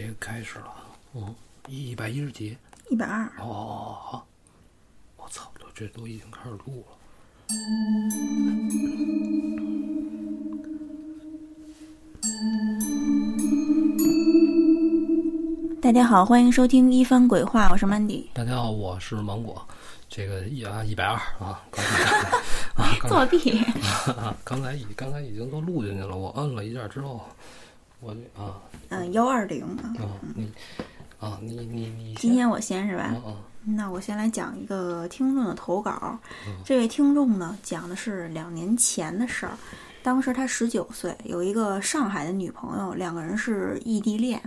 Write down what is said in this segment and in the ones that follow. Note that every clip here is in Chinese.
这个开始了，嗯，一百一十集，一百二。哦哦哦，好，我操，这都已经开始录了。大家好，欢迎收听一番鬼话，我是 Mandy。大家好，我是芒果。这个一啊一百二啊，刚才 啊作弊。啊刚才已刚才已经都录进去了，我摁了一下之后，我这啊嗯，幺二零啊。啊你啊你你你今天我先是吧？那我先来讲一个听众的投稿。这位听众呢，讲的是两年前的事儿。当时他十九岁，有一个上海的女朋友，两个人是异地恋。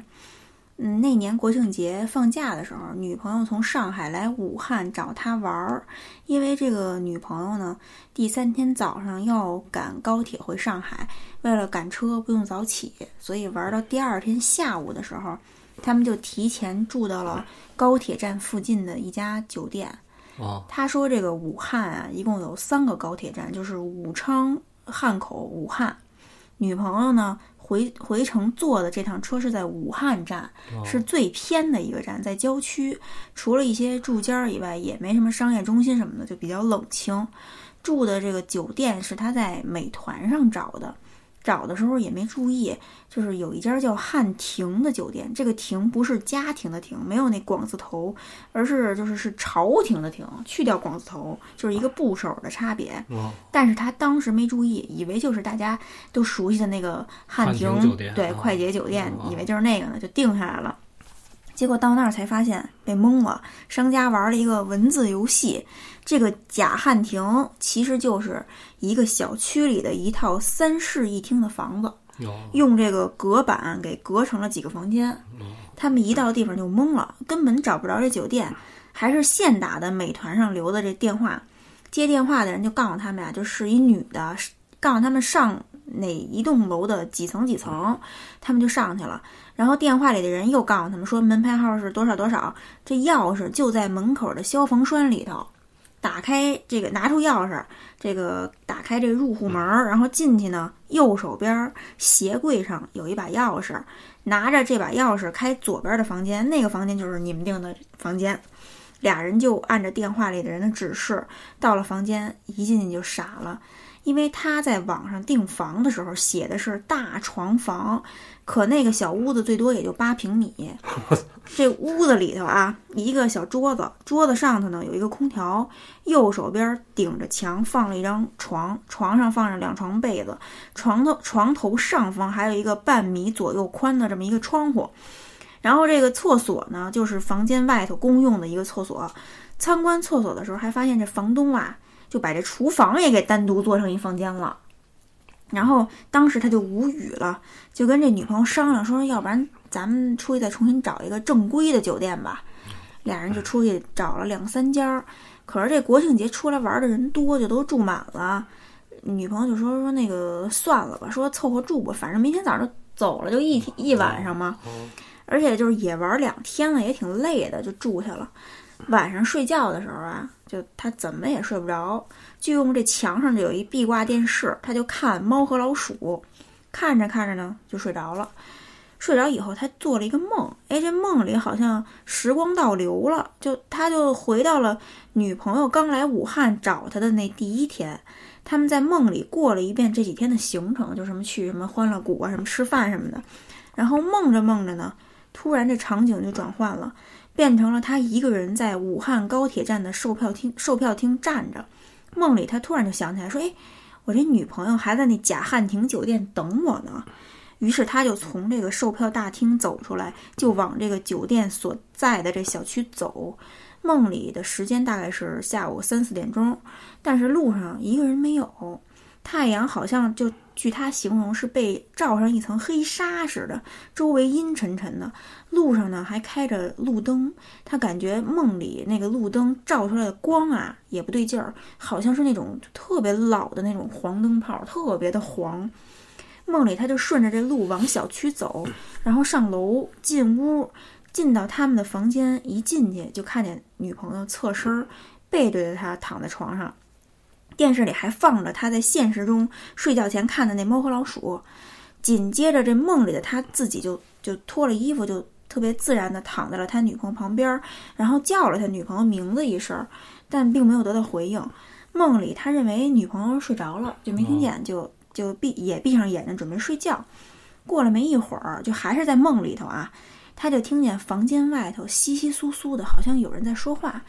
嗯，那年国庆节放假的时候，女朋友从上海来武汉找他玩儿，因为这个女朋友呢，第三天早上要赶高铁回上海，为了赶车不用早起，所以玩到第二天下午的时候，他们就提前住到了高铁站附近的一家酒店。哦他说这个武汉啊，一共有三个高铁站，就是武昌、汉口、武汉。女朋友呢，回回程坐的这趟车是在武汉站，是最偏的一个站，在郊区，除了一些住家儿以外，也没什么商业中心什么的，就比较冷清。住的这个酒店是他在美团上找的，找的时候也没注意，就是有一家叫汉庭的酒店，这个庭不是家庭的庭，没有那广字头，而是就是是朝廷的廷，去掉广字头，就是一个部首的差别。啊但是他当时没注意，以为就是大家都熟悉的那个汉汉庭庭酒店啊对快捷酒店，啊以为就是那个呢，就定下来了。结果到那儿才发现被蒙了，商家玩了一个文字游戏。这个假汉庭其实就是一个小区里的一套三室一厅的房子，用这个隔板给隔成了几个房间。他们一到地方就懵了，根本找不着这酒店，还是现打的美团上留的这电话。接电话的人就告诉他们呀、就是一女的，告诉他们上哪一栋楼的几层几层，他们就上去了。然后电话里的人又告诉他们说门牌号是多少多少，这钥匙就在门口的消防栓里头。打开这个，拿出钥匙，这个打开这个入户门儿，然后进去呢，右手边儿鞋柜上有一把钥匙，拿着这把钥匙开左边的房间，那个房间就是你们订的房间。俩人就按着电话里的人的指示，到了房间，一进去就傻了，因为他在网上订房的时候写的是大床房，可那个小屋子最多也就八平米。这屋子里头啊，一个小桌子，桌子上头呢有一个空调，右手边顶着墙放了一张床，床上放着两床被子，床头床头上方还有一个半米左右宽的这么一个窗户。然后这个厕所呢，就是房间外头公用的一个厕所。参观厕所的时候，还发现这房东啊，就把这厨房也给单独做成一房间了。然后当时他就无语了，就跟这女朋友商量说，要不然咱们出去再重新找一个正规的酒店吧。俩人就出去找了两三家儿，可是这国庆节出来玩的人多，就都住满了。女朋友就说说那个算了吧，说凑合住吧，反正明天早上走了，就一天一晚上嘛。而且就是也玩两天了，也挺累的，就住下了。晚上睡觉的时候啊，就他怎么也睡不着，就用这墙上就有一壁挂电视，他就看《猫和老鼠》，看着看着呢就睡着了。睡着以后，他做了一个梦，哎，这梦里好像时光倒流了，就他就回到了女朋友刚来武汉找他的那第一天。他们在梦里过了一遍这几天的行程，就什么去什么欢乐谷啊，什么吃饭什么的。然后梦着梦着呢，突然这场景就转换了，变成了他一个人在武汉高铁站的售票厅售票厅站着。梦里他突然就想起来说：“哎，我这女朋友还在那假汉庭酒店等我呢。”于是他就从这个售票大厅走出来，就往这个酒店所在的这小区走。梦里的时间大概是下午三四点钟，但是路上一个人没有，太阳好像就据他形容是被罩上一层黑纱似的，周围阴沉沉的。路上呢还开着路灯，他感觉梦里那个路灯照出来的光啊也不对劲儿，好像是那种特别老的那种黄灯泡，特别的黄。梦里他就顺着这路往小区走，然后上楼进屋，进到他们的房间，一进去就看见女朋友侧身背对着他躺在床上，电视里还放着他在现实中睡觉前看的那《猫和老鼠》。紧接着，这梦里的他自己就就脱了衣服就特别自然的躺在了他女朋友旁边，然后叫了他女朋友名字一声，但并没有得到回应。梦里他认为女朋友睡着了，就没听见，就就闭也闭上眼睛准备睡觉。过了没一会儿，就还是在梦里头啊，他就听见房间外头稀稀疏疏的，好像有人在说话。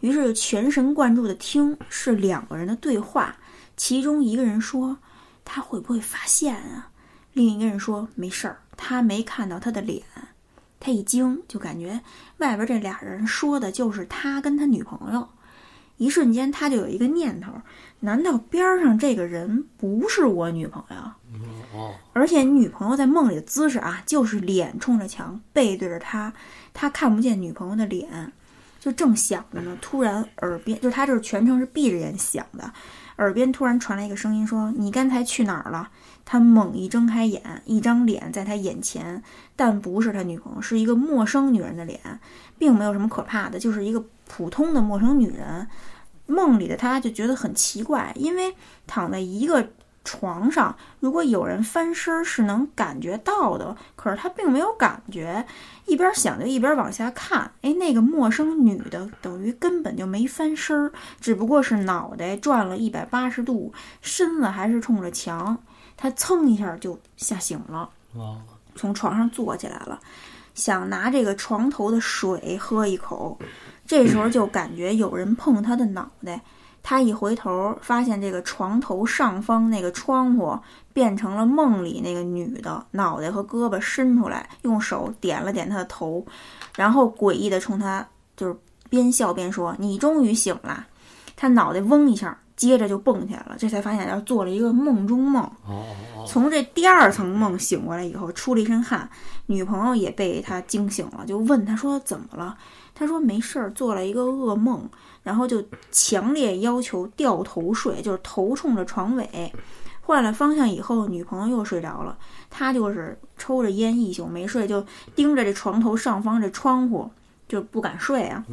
于是全神贯注的听，是两个人的对话。其中一个人说：“他会不会发现啊？”另一个人说：“没事儿，他没看到他的脸。”他一惊，就感觉外边这俩人说的就是他跟他女朋友。一瞬间，他就有一个念头：难道边上这个人不是我女朋友？而且女朋友在梦里的姿势啊，就是脸冲着墙，背对着他，他看不见女朋友的脸。就正想着呢，突然耳边，就他就是全程是闭着眼想的，耳边突然传来一个声音说：“你刚才去哪儿了？”他猛一睁开眼，一张脸在他眼前，但不是他女朋友，是一个陌生女人的脸，并没有什么可怕的，就是一个普通的陌生女人。梦里的他就觉得很奇怪，因为躺在一个。床上，如果有人翻身是能感觉到的，可是他并没有感觉。一边想就一边往下看，哎，那个陌生女的等于根本就没翻身，只不过是脑袋转了一百八十度，身子还是冲着墙。他蹭一下就吓醒了，从床上坐起来了，想拿这个床头的水喝一口，这时候就感觉有人碰他的脑袋。他一回头，发现这个床头上方那个窗户变成了梦里那个女的脑袋和胳膊伸出来，用手点了点他的头，然后诡异的冲他就是边笑边说：“你终于醒了。”他脑袋嗡一下，接着就蹦起来了。这才发现要做了一个梦中梦。从这第二层梦醒过来以后，出了一身汗，女朋友也被他惊醒了，就问他说：“怎么了？”他说：“没事儿，做了一个噩梦。”然后就强烈要求掉头睡，就是头冲着床尾。换了方向以后，女朋友又睡着了，他就是抽着烟一宿没睡，就盯着这床头上方这窗户，就不敢睡啊。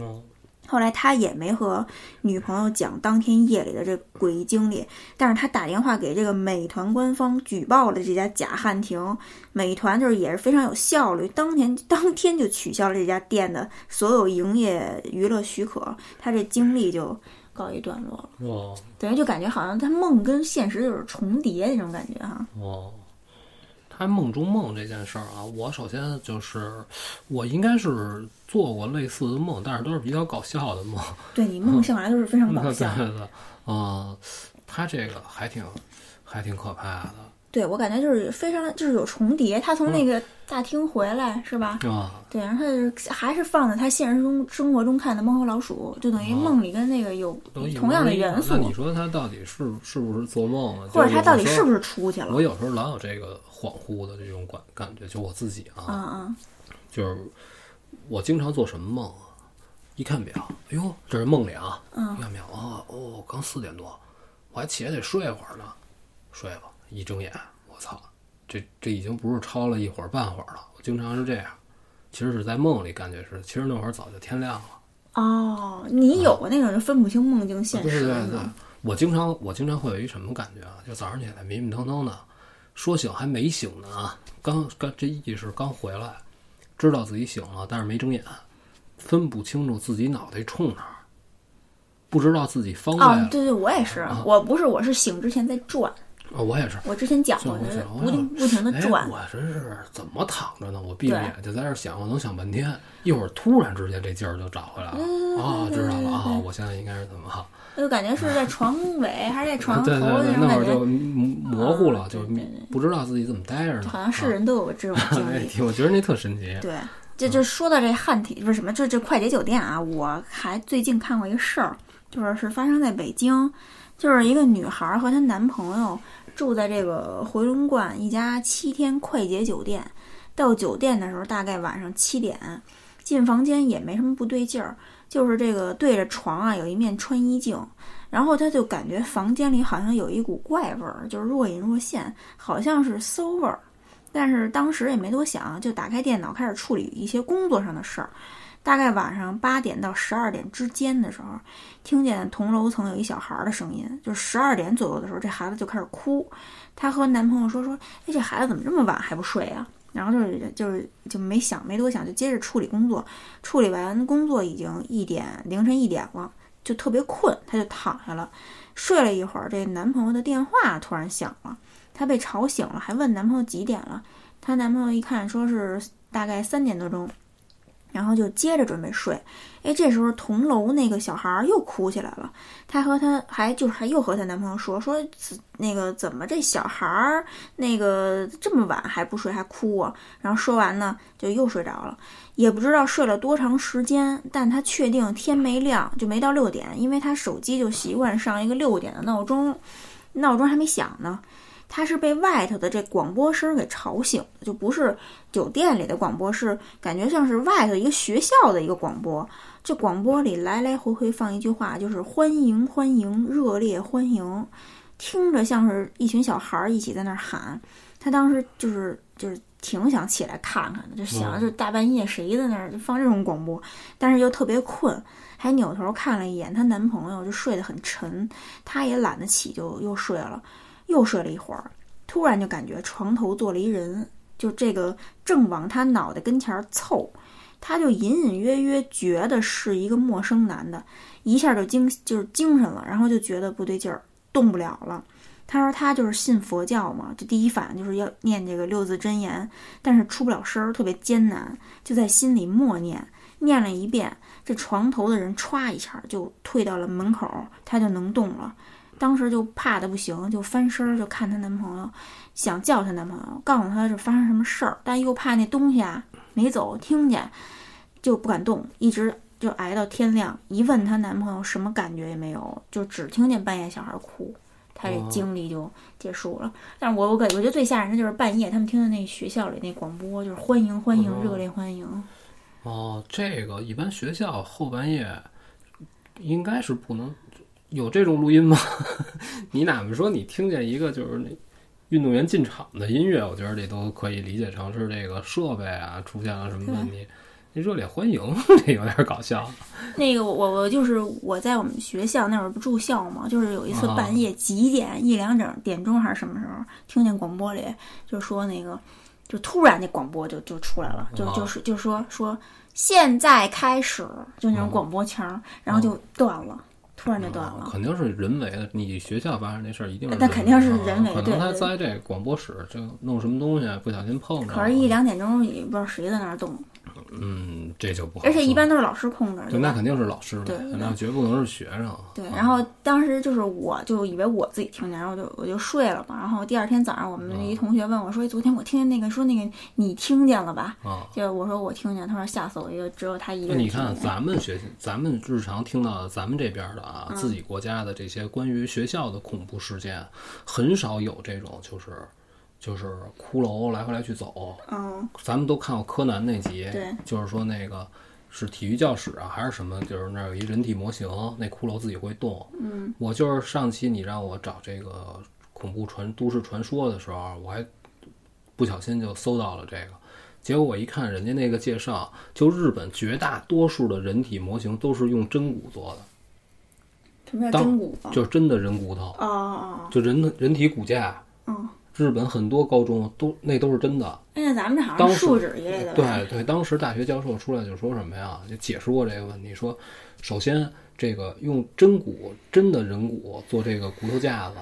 后来他也没和女朋友讲当天夜里的这诡异经历，但是他打电话给这个美团官方举报了这家假汉庭，美团就是也是非常有效率，当天当天就取消了这家店的所有营业娱乐许可，他这经历就告一段落了。哇，等于就感觉好像他梦跟现实就是重叠那种感觉哈。哇。他梦中梦这件事儿啊，我首先就是我应该是做过类似的梦，但是都是比较搞笑的梦。对你梦向来都是非常搞笑。对对对，啊，他这个还挺还挺可怕的。对我感觉就是非常就是有重叠，他从那个大厅回来是吧？啊，对，然后他还是放在他现实中生活中看的《猫和老鼠》，就等于梦里跟那个有同样的元素。那你说他到底是是不是做梦啊？或者他到底是不是出去了？我有时候老有这个恍惚的这种感感觉，就我自己啊，嗯嗯，就是我经常做什么梦啊？一看表，哎呦，这是梦里啊，嗯，一看表啊，哦，刚四点多，我还起来得睡会儿呢，睡吧。一睁眼，我操，这这已经不是超了一会儿半会儿了。我经常是这样，其实是在梦里感觉是，其实那会儿早就天亮了。哦，你有过那种就分不清梦境现实？对对对，我经常我经常会有一什么感觉啊？就早上起来迷迷瞪瞪的，说醒还没醒呢啊，刚刚这意识刚回来，知道自己醒了，但是没睁眼，分不清楚自己脑袋冲哪儿，不知道自己方位。啊，对对，我也是，我不是，我是醒之前在转。啊，我也是。我之前讲过，不停不停的转。我这是怎么躺着呢？我闭着眼就在这想，我能想半天。一会儿突然之间这劲儿就找回来了。啊，知道了啊！我现在应该是怎么？就感觉是在床尾 还是在床头对对对，那会儿就模糊了，就不知道自己怎么待着呢。好像是人都有这种经历。我觉得那特神奇。对，这就说到这汉体不是什么，这这快捷酒店啊！我还最近看过一个事儿，就是是发生在北京，就是一个女孩和她男朋友。住在这个回龙观一家七天快捷酒店，到酒店的时候大概晚上七点，进房间也没什么不对劲儿，就是这个对着床啊有一面穿衣镜，然后他就感觉房间里好像有一股怪味儿，就是若隐若现，好像是馊味儿，但是当时也没多想，就打开电脑开始处理一些工作上的事儿。大概晚上八点到十二点之间的时候，听见同楼层有一小孩的声音。就十二点左右的时候，这孩子就开始哭。她和男朋友说：“说，哎，这孩子怎么这么晚还不睡啊？”然后就是就是就没想没多想，就接着处理工作。处理完工作已经一点凌晨一点了，就特别困，她就躺下了，睡了一会儿。这男朋友的电话突然响了，她被吵醒了，还问男朋友几点了。她男朋友一看说是大概三点多钟。然后就接着准备睡，哎，这时候同楼那个小孩儿又哭起来了。她和她还就是还又和她男朋友说说，那个怎么这小孩儿那个这么晚还不睡还哭啊？然后说完呢，就又睡着了，也不知道睡了多长时间，但她确定天没亮就没到六点，因为她手机就习惯上一个六点的闹钟，闹钟还没响呢。他是被外头的这广播声给吵醒的，就不是酒店里的广播，是感觉像是外头一个学校的一个广播。这广播里来来回回放一句话，就是“欢迎欢迎，热烈欢迎”，听着像是一群小孩儿一起在那儿喊。他当时就是就是挺想起来看看的，就想就大半夜谁在那儿放这种广播，但是又特别困，还扭头看了一眼她男朋友，就睡得很沉，她也懒得起，就又睡了。又睡了一会儿，突然就感觉床头坐了一人，就这个正往他脑袋跟前凑，他就隐隐约约觉得是一个陌生男的，一下就精就是精神了，然后就觉得不对劲儿，动不了了。他说他就是信佛教嘛，就第一反应就是要念这个六字真言，但是出不了声儿，特别艰难，就在心里默念，念了一遍，这床头的人歘一下就退到了门口，他就能动了。当时就怕的不行，就翻身儿就看她男朋友，想叫她男朋友，告诉她是发生什么事儿，但又怕那东西啊没走，听见就不敢动，一直就挨到天亮。一问她男朋友什么感觉也没有，就只听见半夜小孩哭，她这经历就结束了。但是我我感我觉得最吓人的就是半夜他们听的那学校里那广播，就是欢迎欢迎，热烈欢迎。哦，这个一般学校后半夜应该是不能。有这种录音吗？你哪怕说你听见一个就是那运动员进场的音乐，我觉得这都可以理解成是这个设备啊出现了什么问题。那热烈欢迎这有点搞笑。那个我我就是我在我们学校那会儿不住校嘛，就是有一次半夜几点一两整点钟还是什么时候，听见广播里就说那个，就突然那广播就就出来了，就就是就说说现在开始，就那种广播腔，然后就断了。突然就断了，肯定是人为的。你学校发生这事儿，一定是那肯定是人为的。可能他在这广播室就弄什么东西，不小心碰着。可是，一两点钟也不知道谁在那儿动。嗯，这就不好。而且一般都是老师控制。对，那肯定是老师对，那绝不能是学生。对，然后当时就是我就以为我自己听见，然后就我就睡了嘛。然后第二天早上，我们一同学问我说：“昨天我听见那个说那个你听见了吧？”啊，就我说我听见，他说吓死我一个，只有他一个人。你看咱们学咱们日常听到咱们这边的啊，自己国家的这些关于学校的恐怖事件，很少有这种就是。就是骷髅来回来去走，嗯，咱们都看过柯南那集，对，就是说那个是体育教室啊，还是什么？就是那儿有一人体模型，那骷髅自己会动。嗯，我就是上期你让我找这个恐怖传都市传说的时候，我还不小心就搜到了这个，结果我一看人家那个介绍，就日本绝大多数的人体模型都是用真骨做的。什么叫真骨？就是真的人骨头。哦哦，就人的人体骨架。嗯。日本很多高中都那都是真的。哎，咱们这好像树脂一类的。对对，当时大学教授出来就说什么呀？就解释过这个问题，说首先这个用真骨真的人骨做这个骨头架子，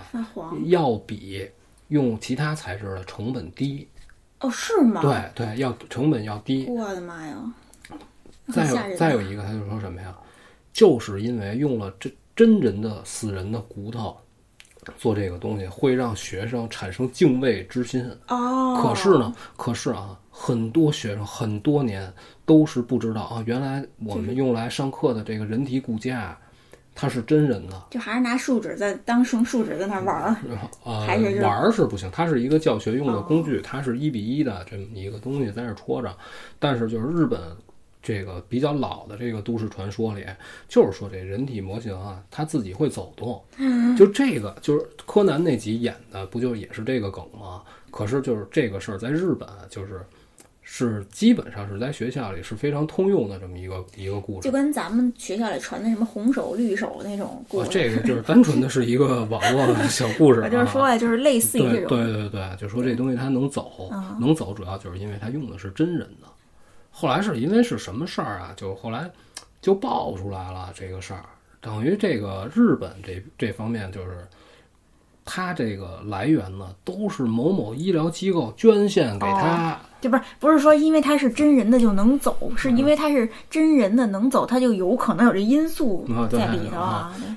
要比用其他材质的成本低。哦，是吗？对对，要成本要低。我的妈呀！再有再有一个，他就说什么呀？就是因为用了真真人的死人的骨头。做这个东西会让学生产生敬畏之心哦。可是呢，可是啊，很多学生很多年都是不知道啊，原来我们用来上课的这个人体骨架，它是真人的。就还是拿树脂在当成树脂在那玩儿，还是玩儿是不行。它是一个教学用的工具，它是一比一的这么一个东西在那戳着。但是就是日本。这个比较老的这个都市传说里，就是说这人体模型啊，它自己会走动。嗯就这个，就是柯南那集演的，不就也是这个梗吗？可是就是这个事儿，在日本就是是基本上是在学校里是非常通用的这么一个一个故事就。跟咱们学校里传的什么红手绿手那种故事，啊这个就是单纯的是一个网络的小故事、啊。我就是说呀，就是类似于对这种，对对对，就说这东西它能走，嗯能走主要就是因为它用的是真人的。后来是因为是什么事儿啊？就后来就爆出来了这个事儿，等于这个日本这这方面就是。他这个来源呢，都是某某医疗机构捐献给他，就不是不是说因为他是真人的就能走，是因为他是真人的能走，他就有可能有这因素在里头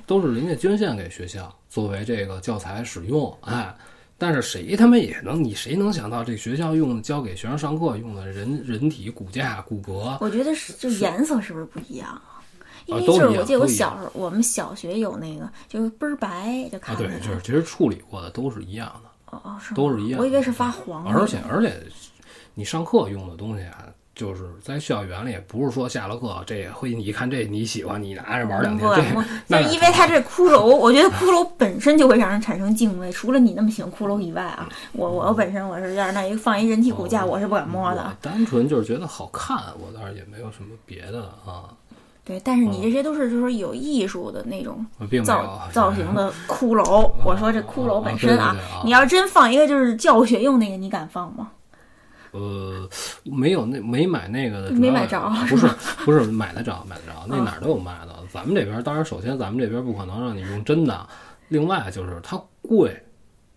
都是人家捐献给学校作为这个教材使用，哎，但是谁他妈也能，你谁能想到这学校用教给学生上课用的人人体骨架骨骼，我觉得是就颜色是不是不一样啊？因为就是我记得我小时候，我们小学有那个就是倍儿白，就啊，看着，对就是其实处理过的都是一样的，哦哦是都是一样的我以为是发黄，而且而且你上课用的东西啊。就是在校园里，不是说下了课这会你一看这你喜欢，你拿着玩两天，那就是因为它这骷髅，我觉得骷髅本身就会让人产生敬畏。除了你那么喜欢骷髅以外啊，我我本身我是要是那一放一人体骨架，我是不敢摸的。单纯就是觉得好看，我倒是也没有什么别的啊，对，但是你这些都是就是说有艺术的那种造造型的 骷髅。我说这骷髅本身啊，你要真放一个就是教学用那个，你敢放吗？呃，没有那没买那个的，没买着不是不是买得着买得着，那哪儿都有卖的。咱们这边当然首先咱们这边不可能让你用真的，另外就是它贵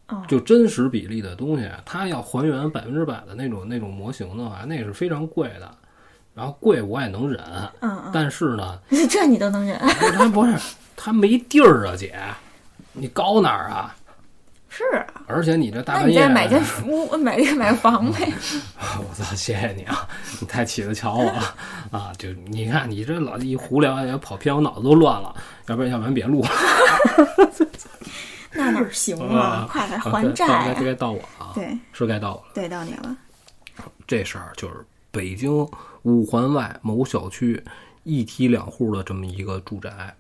哦，就真实比例的东西，它要还原百分之百的那种那种模型的话，那是非常贵的。然后贵我也能忍，嗯但是呢，嗯，这你都能忍？它不是它没地儿啊，姐，你高哪儿啊？是啊，而且你这大半夜你再买间屋，买个买个房呗。我操，谢谢你啊！你太起得瞧我了啊！就你看，你这老一胡聊也跑偏，我脑子都乱了。要不然，要不然别录了。那哪行啊啊？快快还该债该啊！该到我了啊！对是该到我了。对，到你了。这事儿就是北京五环外某小区一梯两户的这么一个住宅，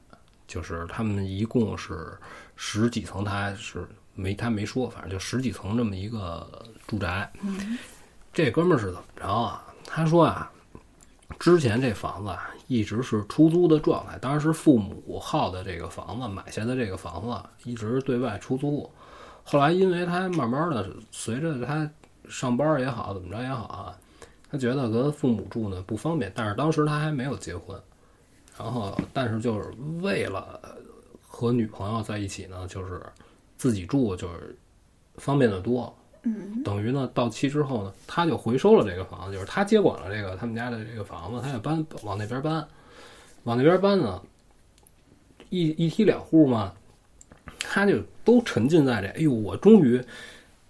就是他们一共是十几层，它是没他没说，反正就十几层这么一个住宅。这哥们儿是怎么着啊？他说啊，之前这房子啊一直是出租的状态，当时父母号的这个房子买下的这个房子一直对外出租。后来因为他慢慢的随着他上班也好，怎么着也好啊，他觉得跟父母住呢不方便，但是当时他还没有结婚，然后但是就是为了和女朋友在一起呢，就是自己住就是方便的多。嗯，等于呢，到期之后呢，他就回收了这个房子，就是他接管了这个他们家的这个房子，他也搬往那边搬，往那边搬呢，一一梯两户嘛，他就都沉浸在这，哎呦，我终于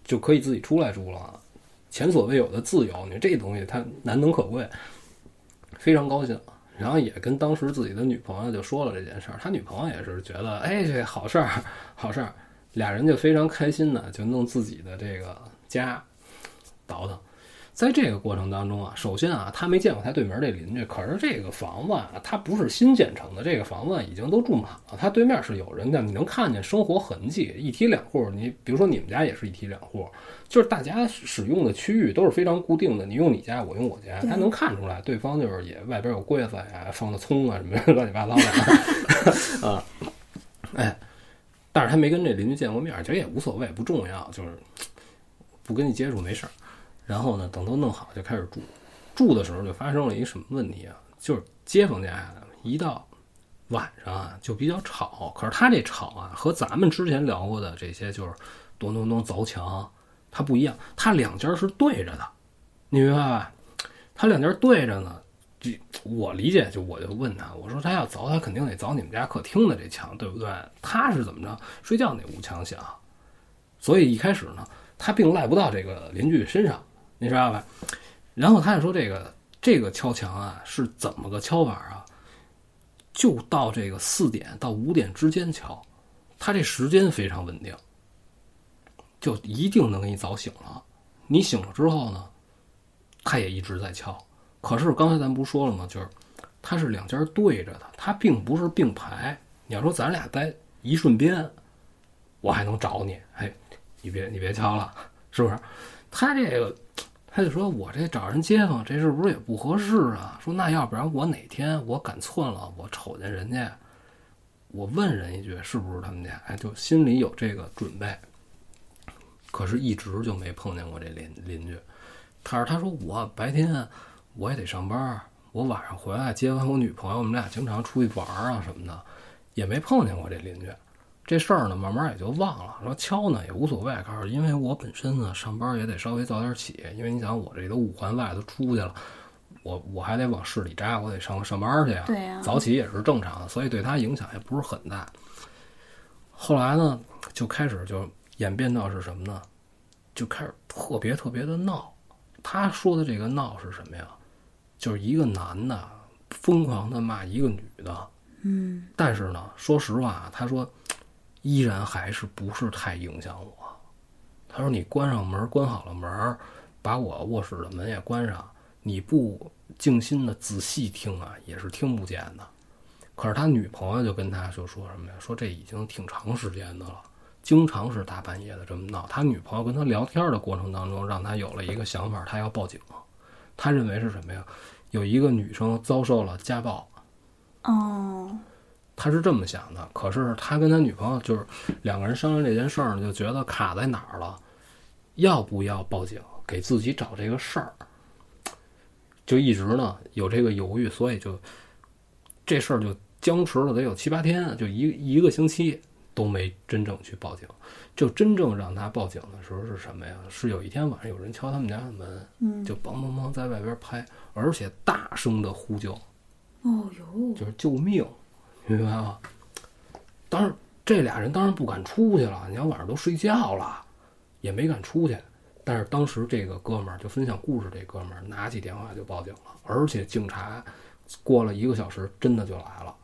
就可以自己出来住了，前所未有的自由，你这东西它难能可贵，非常高兴。然后也跟当时自己的女朋友就说了这件事儿，他女朋友也是觉得，哎，这好事儿，好事儿，俩人就非常开心的就弄自己的这个家，倒腾。在这个过程当中啊，首先啊，他没见过他对门这邻居，可是这个房子啊，它不是新建成的，这个房子已经都住满了。他对面是有人的，你能看见生活痕迹，一梯两户。你比如说你们家也是一梯两户，就是大家使用的区域都是非常固定的，你用你家，我用我家，他能看出来对方就是也外边有柜子呀，放的葱啊什么 乱七八糟的啊，哎，但是他没跟这邻居见过面，其实也无所谓，不重要，就是不跟你接触没事儿。然后呢，等都弄好就开始住。住的时候就发生了一个什么问题啊？就是街坊家，一到晚上啊就比较吵。可是他这吵啊，和咱们之前聊过的这些就是咚咚咚凿墙，它不一样。它两家是对着的，你明白吧？他两家对着呢。就我理解，就我就问他，我说他要凿，他肯定得凿你们家客厅的这墙，对不对？他是怎么着？睡觉那屋墙响，所以一开始呢，他并赖不到这个邻居身上，你知道吧？然后他就说这个这个敲墙啊是怎么个敲法啊？就到这个四点到五点之间敲，他这时间非常稳定，就一定能给你凿醒了。你醒了之后呢，他也一直在敲。可是刚才咱不说了吗？就是它是两家对着的，它并不是并排。你要说咱俩在一瞬边，我还能找你，哎，你别你别敲了，是不是？他这个他就说我这找人街坊，这是不是也不合适啊？说那要不然我哪天我赶寸了，我瞅见人家，我问人一句是不是他们家，哎，就心里有这个准备。可是，一直就没碰见过这邻邻居。他说：“他说我白天我也得上班，我晚上回来接完我女朋友，我们俩经常出去玩啊什么的，也没碰见过这邻居。这事儿呢，慢慢也就忘了。说敲呢也无所谓，告诉因为我本身呢上班也得稍微早点起，因为你想我这都五环外都出去了，我我还得往市里扎，我得上上班去呀。对呀早起也是正常的，所以对他影响也不是很大。后来呢，就开始就演变到是什么呢？就开始特别特别的闹。他说的这个闹是什么呀？就是一个男的疯狂的骂一个女的，嗯但是呢，说实话，他说依然还是不是太影响我。他说你关上门，关好了门，把我卧室的门也关上，你不静心的仔细听啊，也是听不见的。可是他女朋友就跟他就说什么呀？说这已经挺长时间的了，经常是大半夜的这么闹。他女朋友跟他聊天的过程当中，让他有了一个想法，他要报警。他认为是什么呀？有一个女生遭受了家暴，哦，他是这么想的。可是他跟他女朋友就是两个人商量这件事儿，就觉得卡在哪儿了，要不要报警，给自己找这个事儿，就一直呢有这个犹豫，所以就这事儿就僵持了得有七八天，就一一个星期都没真正去报警。就真正让他报警的时候是什么呀？是有一天晚上有人敲他们家的门，嗯，就梆梆梆在外边拍，而且大声的呼救。哦哟，就是救命，明白吗？当然，这俩人当然不敢出去了。你要晚上都睡觉了，也没敢出去。但是当时这个哥们儿就分享故事，这哥们儿拿起电话就报警了，而且警察过了一个小时真的就来了。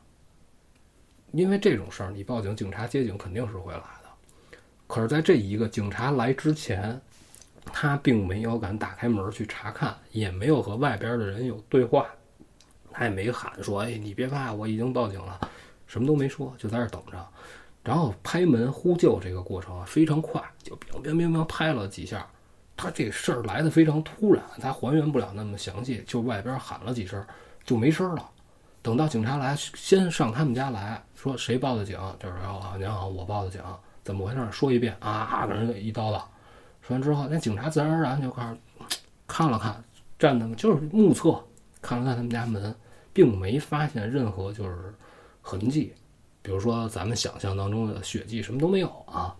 因为这种事儿，你报警，警察接警肯定是会来的。可是，在这一个警察来之前，他并没有敢打开门去查看，也没有和外边的人有对话。他也没喊说：“哎，你别怕，我已经报警了。”什么都没说，就在这等着。然后拍门呼救这个过程啊非常快，就乒乒乒乒拍了几下。他这事儿来的非常突然，他还原不了那么详细，就外边喊了几声就没声了。等到警察来，先上他们家来说谁报的警，就是啊您好，我报的警，怎么回事？说一遍啊，给人一叨叨。说完之后，那警察自然而然就开始看了看，站的就是目测看了看他们家门。并没发现任何就是痕迹，比如说咱们想象当中的血迹什么都没有啊，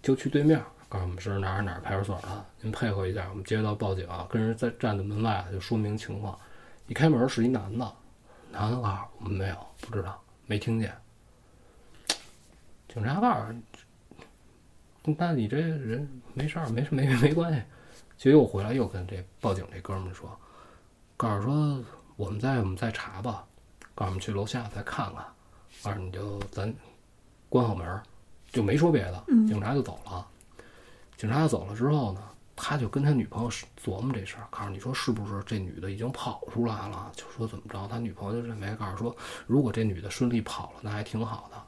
就去对面告诉我们是哪儿哪儿派出所的，您配合一下，我们接到报警，啊跟人在站在门外就说明情况。一开门是一男的，男的告诉我们没有，不知道，没听见。警察告诉，那你这人没事儿，没事没没关系，就又回来又跟这报警这哥们儿说，告诉说。我们再我们再查吧，告诉我们去楼下再看看，告诉你就咱关好门，就没说别的，警察就走了。警察走了之后呢，他就跟他女朋友琢磨这事儿，告诉你说是不是这女的已经跑出来了？就说怎么着，他女朋友就认为，告诉说如果这女的顺利跑了，那还挺好的，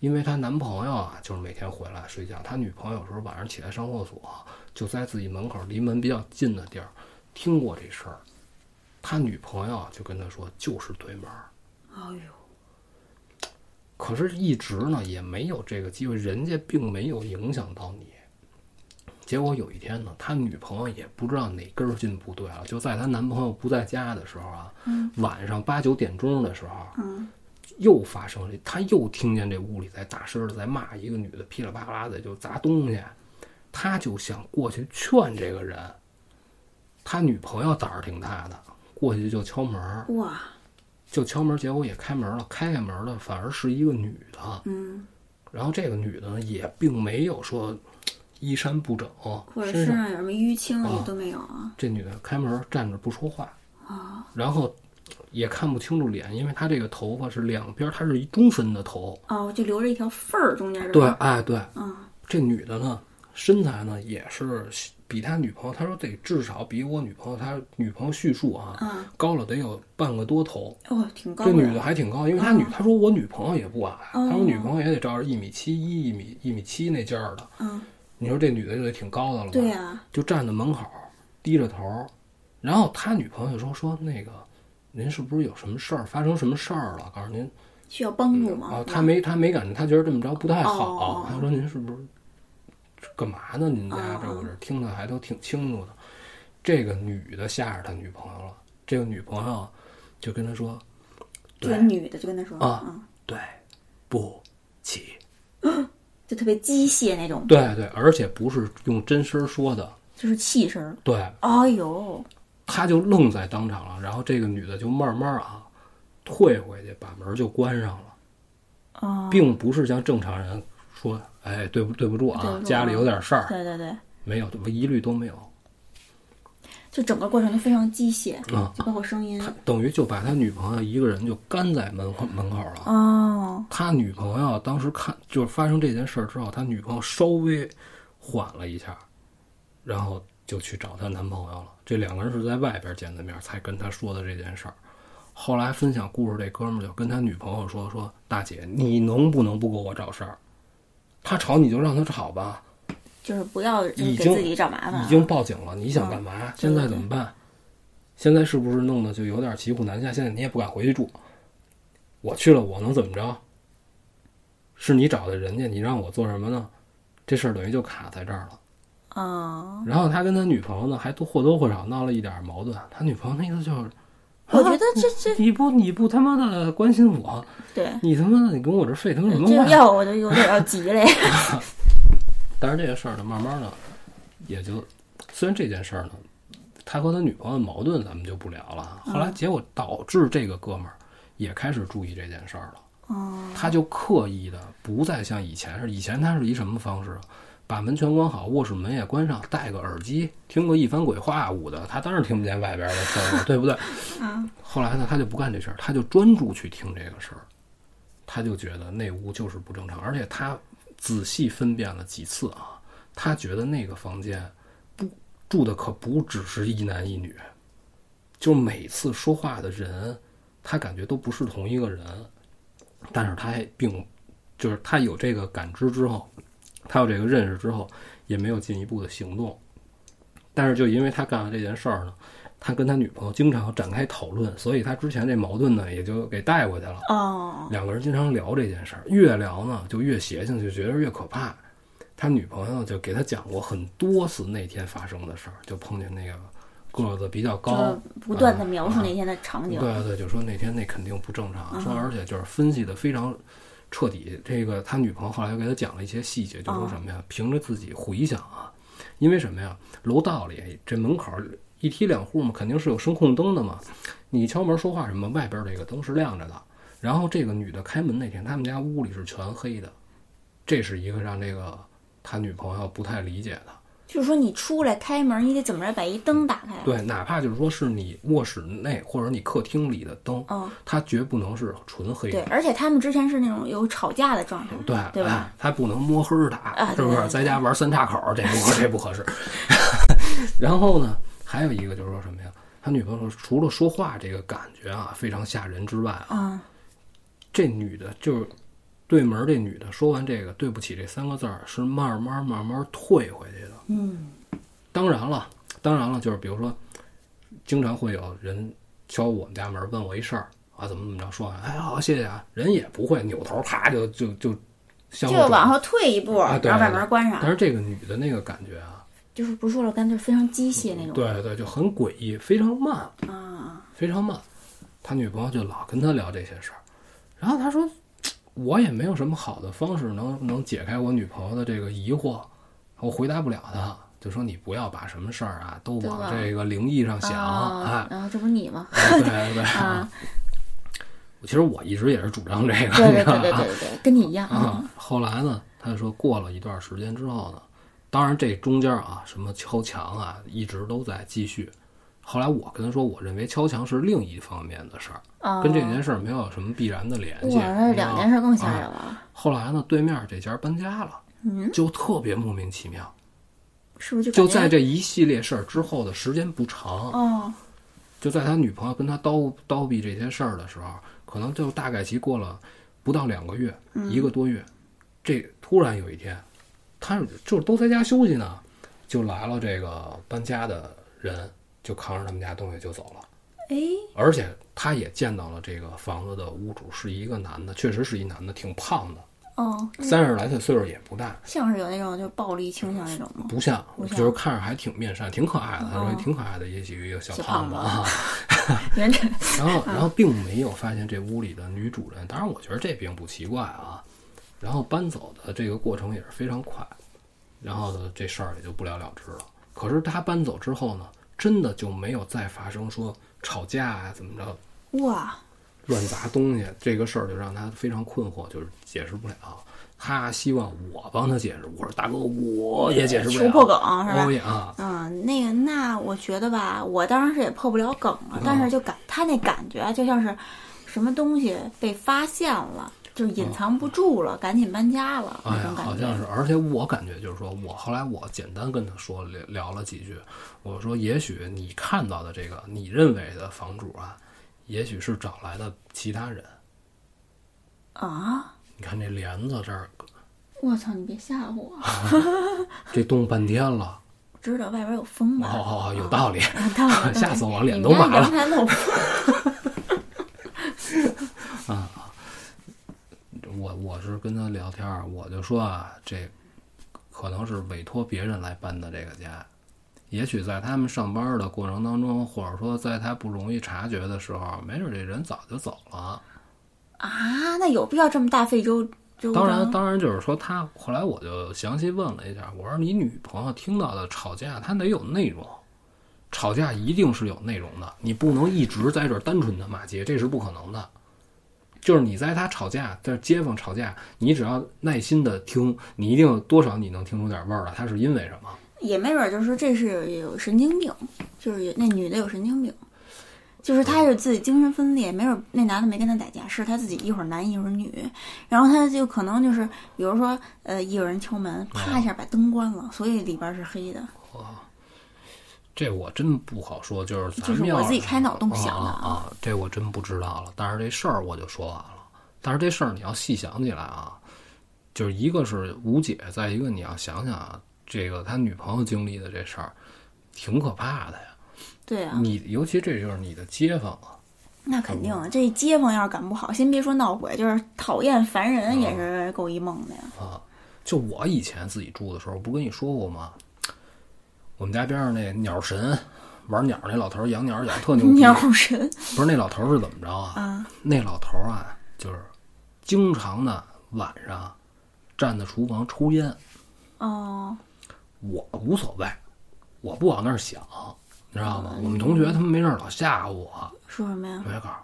因为她男朋友啊，就是每天回来睡觉，她女朋友有时候晚上起来上厕所，就在自己门口离门比较近的地儿听过这事儿。他女朋友就跟他说，就是对门儿。哎呦，可是，一直呢也没有这个机会，人家并没有影响到你。结果有一天呢，他女朋友也不知道哪根筋不对了，就在她男朋友不在家的时候啊，晚上八九点钟的时候，嗯又发生了，他又听见这屋里在大声的在骂一个女的，噼里啪啦的就砸东西，他就想过去劝这个人。他女朋友胆儿挺大的，过去就敲门，哇，就敲门，结果也开门了。开开门了反而是一个女的，嗯，然后这个女的呢也并没有说衣衫不整，或者身上有什么淤青啊都没有啊。这女的开门站着不说话，啊，然后也看不清楚脸，因为他这个头发是两边，他是一中分的头。哦，就留着一条缝儿，中间是吧对，，哎对，嗯，这女的呢身材呢也是比他女朋友，他说得至少比我女朋友，他女朋友叙述啊，嗯，高了得有半个多头。哦，挺高这女的的，还挺高，因为他女，哦他说我女朋友也不矮，哦他说女朋友也得照着一米七一、一米一米七那劲儿的。嗯，你说这女的就得挺高的了吧？对呀，就站在门口，低着头，然后他女朋友说说那个您是不是有什么事儿，发生什么事儿了？告诉您需要帮助吗？啊，他没他没感觉，他觉得这么着不太好。他说您是不是干嘛呢？您家哦这我这听的还都挺清楚的。这个女的吓着他女朋友了，这个女朋友就跟他说这个女的就跟他说，啊嗯，对不起。就特别机械那种，对对，而且不是用真声说的，就是气声。对，哎呦，他就愣在当场了，然后这个女的就慢慢啊退回去，把门就关上了，哦，并不是像正常人说，哎，对不对不住啊，住家里有点事儿，对对对，没有，一律都没有。就整个过程都非常机械，啊就包括声音。他等于就把他女朋友一个人就干在门门口了。哦，他女朋友当时看就是发生这件事儿之后，他女朋友稍微缓了一下，然后就去找她男朋友了。这两个人是在外边见的面，才跟他说的这件事儿。后来分享故事这哥们儿就跟他女朋友说：“说大姐，你能不能不给我找事儿？他吵你就让他吵吧，就是不要给自己找麻烦。已经报警了，你想干嘛？对现在怎么办？现在是不是弄得就有点骑虎难下？现在你也不敢回去住，我去了我能怎么着？是你找的人家，你让我做什么呢？这事儿等于就卡在这儿了。哦，然后他跟他女朋友呢，还都或多或少闹了一点矛盾。他女朋友那意思就是，我觉得这这你不你不他妈的关心我，对，你他妈的你跟我这费他妈什么话？这要我就有点要急了。但是这个事儿呢，慢慢的也就，虽然这件事儿呢，他和他女朋友的矛盾咱们就不聊了。后来结果导致这个哥们儿也开始注意这件事儿了。哦，他就刻意的不再像以前似的，以前他是以什么方式？把门全关好，卧室门也关上，戴个耳机，听个一番鬼话舞的，他当然听不见外边的声了，对不对？嗯，后来呢，他就不干这事儿，他就专注去听这个事儿，他就觉得那屋就是不正常，而且他仔细分辨了几次啊，他觉得那个房间不住的可不只是一男一女，就每次说话的人，他感觉都不是同一个人，但是他还并就是他有这个感知之后，他有这个认识之后，也没有进一步的行动。但是就因为他干了这件事儿呢，他跟他女朋友经常展开讨论，所以他之前这矛盾呢也就给带过去了。哦，两个人经常聊这件事儿，越聊呢就越邪性，就觉得越可怕。他女朋友就给他讲过很多次那天发生的事儿，就碰见那个个子比较高，不断的描述那天的场景。对对，就说那天那肯定不正常，说而且就是分析的非常彻底。这个他女朋友后来又给他讲了一些细节，就说什么呀？凭着自己回想啊，因为什么呀？楼道里这门口一梯两户嘛，肯定是有声控灯的嘛。你敲门说话什么，外边这个灯是亮着的。然后这个女的开门那天，他们家屋里是全黑的，这是一个让这个他女朋友不太理解的。就是说你出来开门，你得怎么着把一灯打开？对，哪怕就是说是你卧室内或者你客厅里的灯，哦，它绝不能是纯黑的对，。而且他们之前是那种有吵架的状态，对对吧？哎他不能摸黑打，啊是不是？在家玩三岔口，这不 这不合适。然后呢，还有一个就是说什么呀？他女朋友说，除了说话这个感觉啊非常吓人之外啊，嗯，这女的就是对门这女的说完这个“对不起”这三个字儿，是慢慢慢慢退回去的。嗯，当然了，当然了，就是比如说，经常会有人敲我们家门问我一事儿啊，怎么怎么着，说完，哎好谢谢啊，人也不会扭头啪就就就向。就往后退一步，啊对然后把门关上，但是这个女的那个感觉啊，就是不是说了，干脆非常机械那种。对对，就很诡异，非常慢，啊，非常慢。他女朋友就老跟他聊这些事儿，然后他说，我也没有什么好的方式能能解开我女朋友的这个疑惑，我回答不了她，就说你不要把什么事儿啊都往这个灵异上想，啊哎，然后这不是你吗？对对对，啊，其实我一直也是主张这个，对对对对对跟你一样啊。后来呢，他就说过了一段时间之后呢，当然这中间啊，什么敲墙啊，一直都在继续。后来我跟他说，我认为敲墙是另一方面的事儿，啊，跟这件事儿没有什么必然的联系。哇，那两件事更吓人啊了。后来呢，对面这家搬家了，嗯，就特别莫名其妙。是不是就就在这一系列事儿之后的时间不长，哦，就在他女朋友跟他叨叨逼这些事儿的时候，可能就大概其过了不到两个月，嗯一个多月，这突然有一天，他就是都在家休息呢，就来了这个搬家的人就扛着他们家东西就走了。哎，而且他也见到了这个房子的屋主是一个男的，确实是一男的，挺胖的，哦，三十来岁，岁数也不大，像是有那种就暴力倾向那种吗？不像，就是看着还挺面善，挺可爱的，他说哦挺可爱的，也许一个小小胖子啊。然后，然后并没有发现这屋里的女主人，当然我觉得这并不奇怪啊。然后搬走的这个过程也是非常快，然后呢，这事儿也就不了了之了。可是他搬走之后呢，真的就没有再发生说吵架啊怎么着哇，乱砸东西这个事儿，就让他非常困惑，就是解释不了。他希望我帮他解释，我说大哥，我也解释不了。求破梗是吧啊，嗯，那个，那我觉得吧，我当然是也破不了梗了，但是就感他那感觉就像是什么东西被发现了，就是隐藏不住了，赶紧搬家了那哎呀种，感觉。好像是，而且我感觉就是说，我后来我简单跟他说聊聊了几句，我说也许你看到的这个你认为的房主啊，也许是找来的其他人。啊！你看这帘子这儿，我操！你别吓唬我，这冻半天了，知道外边有风吧？哦有道理，吓死我，脸你们家都麻了阳台漏风。我我是跟他聊天儿，我就说啊，这可能是委托别人来搬的这个家，也许在他们上班的过程当中，或者说在他不容易察觉的时候，没准这人早就走了。啊，那有必要这么大费周周当然，当然就是说他后来我就详细问了一下，我说你女朋友听到的吵架，她得有内容，吵架一定是有内容的，你不能一直在这儿单纯的骂街，这是不可能的。就是你在他吵架，在街坊吵架，你只要耐心的听，你一定多少你能听出点味儿来，他是因为什么？也没准儿就是这是有神经病，就是有那女的有神经病，就是她是自己精神分裂，没准儿那男的没跟她打架，是她自己一会儿男一会儿女，然后她就可能就是比如说呃一有人敲门，啪一下把灯关了，所以里边儿是黑的。这我真不好说，就是咱就是我自己开脑洞想的啊这我真不知道了。但是这事儿我就说完了。但是这事儿你要细想起来啊，就是一个是无解，再一个你要想想啊，这个他女朋友经历的这事儿，挺可怕的呀。对啊，你尤其这就是你的街坊啊，那肯定啊，这街坊要是赶不好，先别说闹鬼，就是讨厌烦人也是够一梦的呀。啊，就我以前自己住的时候，不跟你说过吗？我们家边上那鸟神玩鸟那老头养鸟养特牛逼，鸟神不是那老头是怎么着啊？啊，那老头啊，就是经常呢晚上站在厨房抽烟。哦，我无所谓，我不往那儿想，你知道吗？我们同学他们没事老吓唬我，说什么呀？我就告诉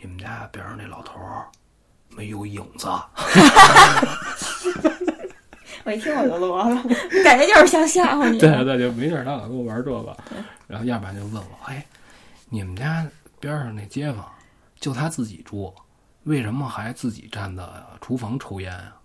你们家边上那老头没有影子。我一听我就乐了，感觉就是想吓唬你。对对，就没事儿他老跟我玩这个，然后要不然就问我，哎，你们家边上那街坊就他自己住，为什么还自己站在厨房抽烟啊？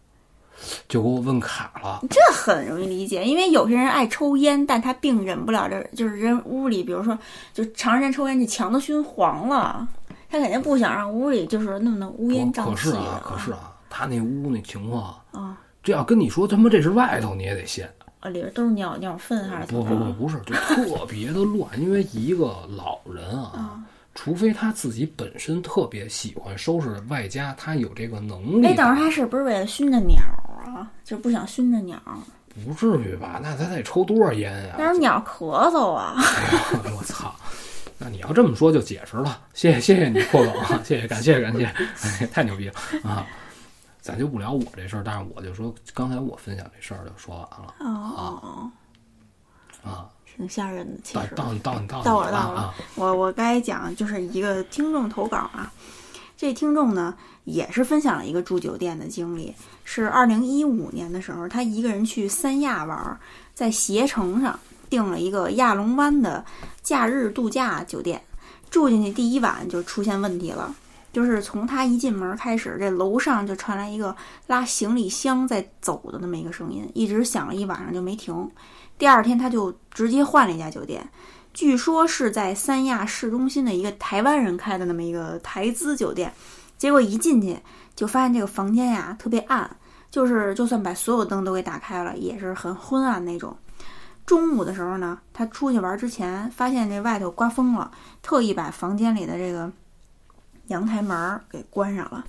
就给我问卡了。这很容易理解，因为有些人爱抽烟，但他并忍不了这，就是人屋里，比如说就长时间抽烟，这墙都熏黄了，他肯定不想让屋里就是那么的乌烟瘴气可是啊，可是啊，他那屋那情况，啊，这要跟你说他妈这是外头，你也得信。啊里边都是鸟鸟粪还是怎不？不不不是，就特别的乱，因为一个老人啊，除非他自己本身特别喜欢收拾，外加他有这个能力哎，的，等会儿他是不是为了熏着鸟啊？就是不想熏着鸟，不至于吧？那他得抽多少烟呀、但是鸟咳嗽啊。我操！那你要这么说就解释了，谢谢谢谢你破梗啊，谢谢感谢感谢，哎，太牛逼了啊！咱就不聊我这事儿，但是我就说刚才我分享这事儿就说完了哦，啊。挺吓人的，其实。到到你到你到我到我了啊！我我该讲就是一个听众投稿啊，这听众呢也是分享了一个住酒店的经历，是二零一五年的时候，他一个人去三亚玩儿，在携程上订了一个亚龙湾的假日度假酒店，住进去第一晚就出现问题了。就是从他一进门开始，这楼上就传来一个拉行李箱在走的那么一个声音，一直响了一晚上就没停。第二天他就直接换了一家酒店，据说是在三亚市中心的一个台湾人开的那么一个台资酒店，结果一进去就发现这个房间呀特别暗，就是就算把所有灯都给打开了，也是很昏暗那种。中午的时候呢，他出去玩之前发现这外头刮风了，特意把房间里的这个阳台门给关上了。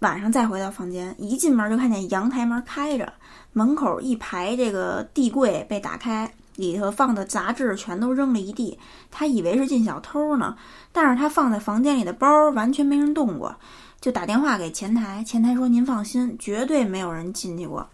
晚上再回到房间，一进门就看见阳台门开着，门口一排这个地柜被打开，里头放的杂志全都扔了一地。他以为是进小偷呢，但是他放在房间里的包完全没人动过，就打电话给前台，前台说您放心，绝对没有人进去过。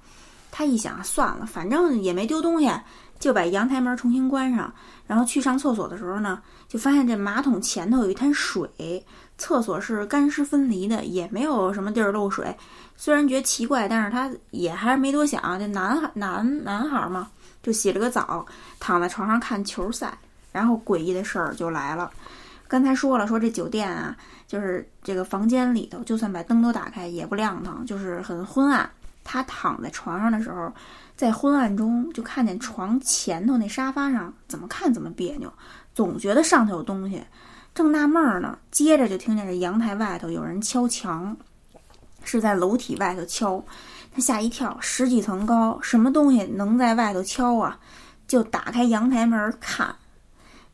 他一想，算了，反正也没丢东西，就把阳台门重新关上。然后去上厕所的时候呢，就发现这马桶前头有一滩水。厕所是干湿分离的，也没有什么地儿漏水。虽然觉得奇怪，但是他也还是没多想。这男孩男男孩嘛，就洗了个澡，躺在床上看球赛。然后诡异的事儿就来了。刚才说了，说这酒店啊，就是这个房间里头，就算把灯都打开也不亮堂，就是很昏暗。他躺在床上的时候，在昏暗中就看见床前头那沙发上，怎么看怎么别扭，总觉得上头有东西。正纳闷儿呢，接着就听见这阳台外头有人敲墙，是在楼体外头敲。他吓一跳，十几层高，什么东西能在外头敲啊？就打开阳台门看，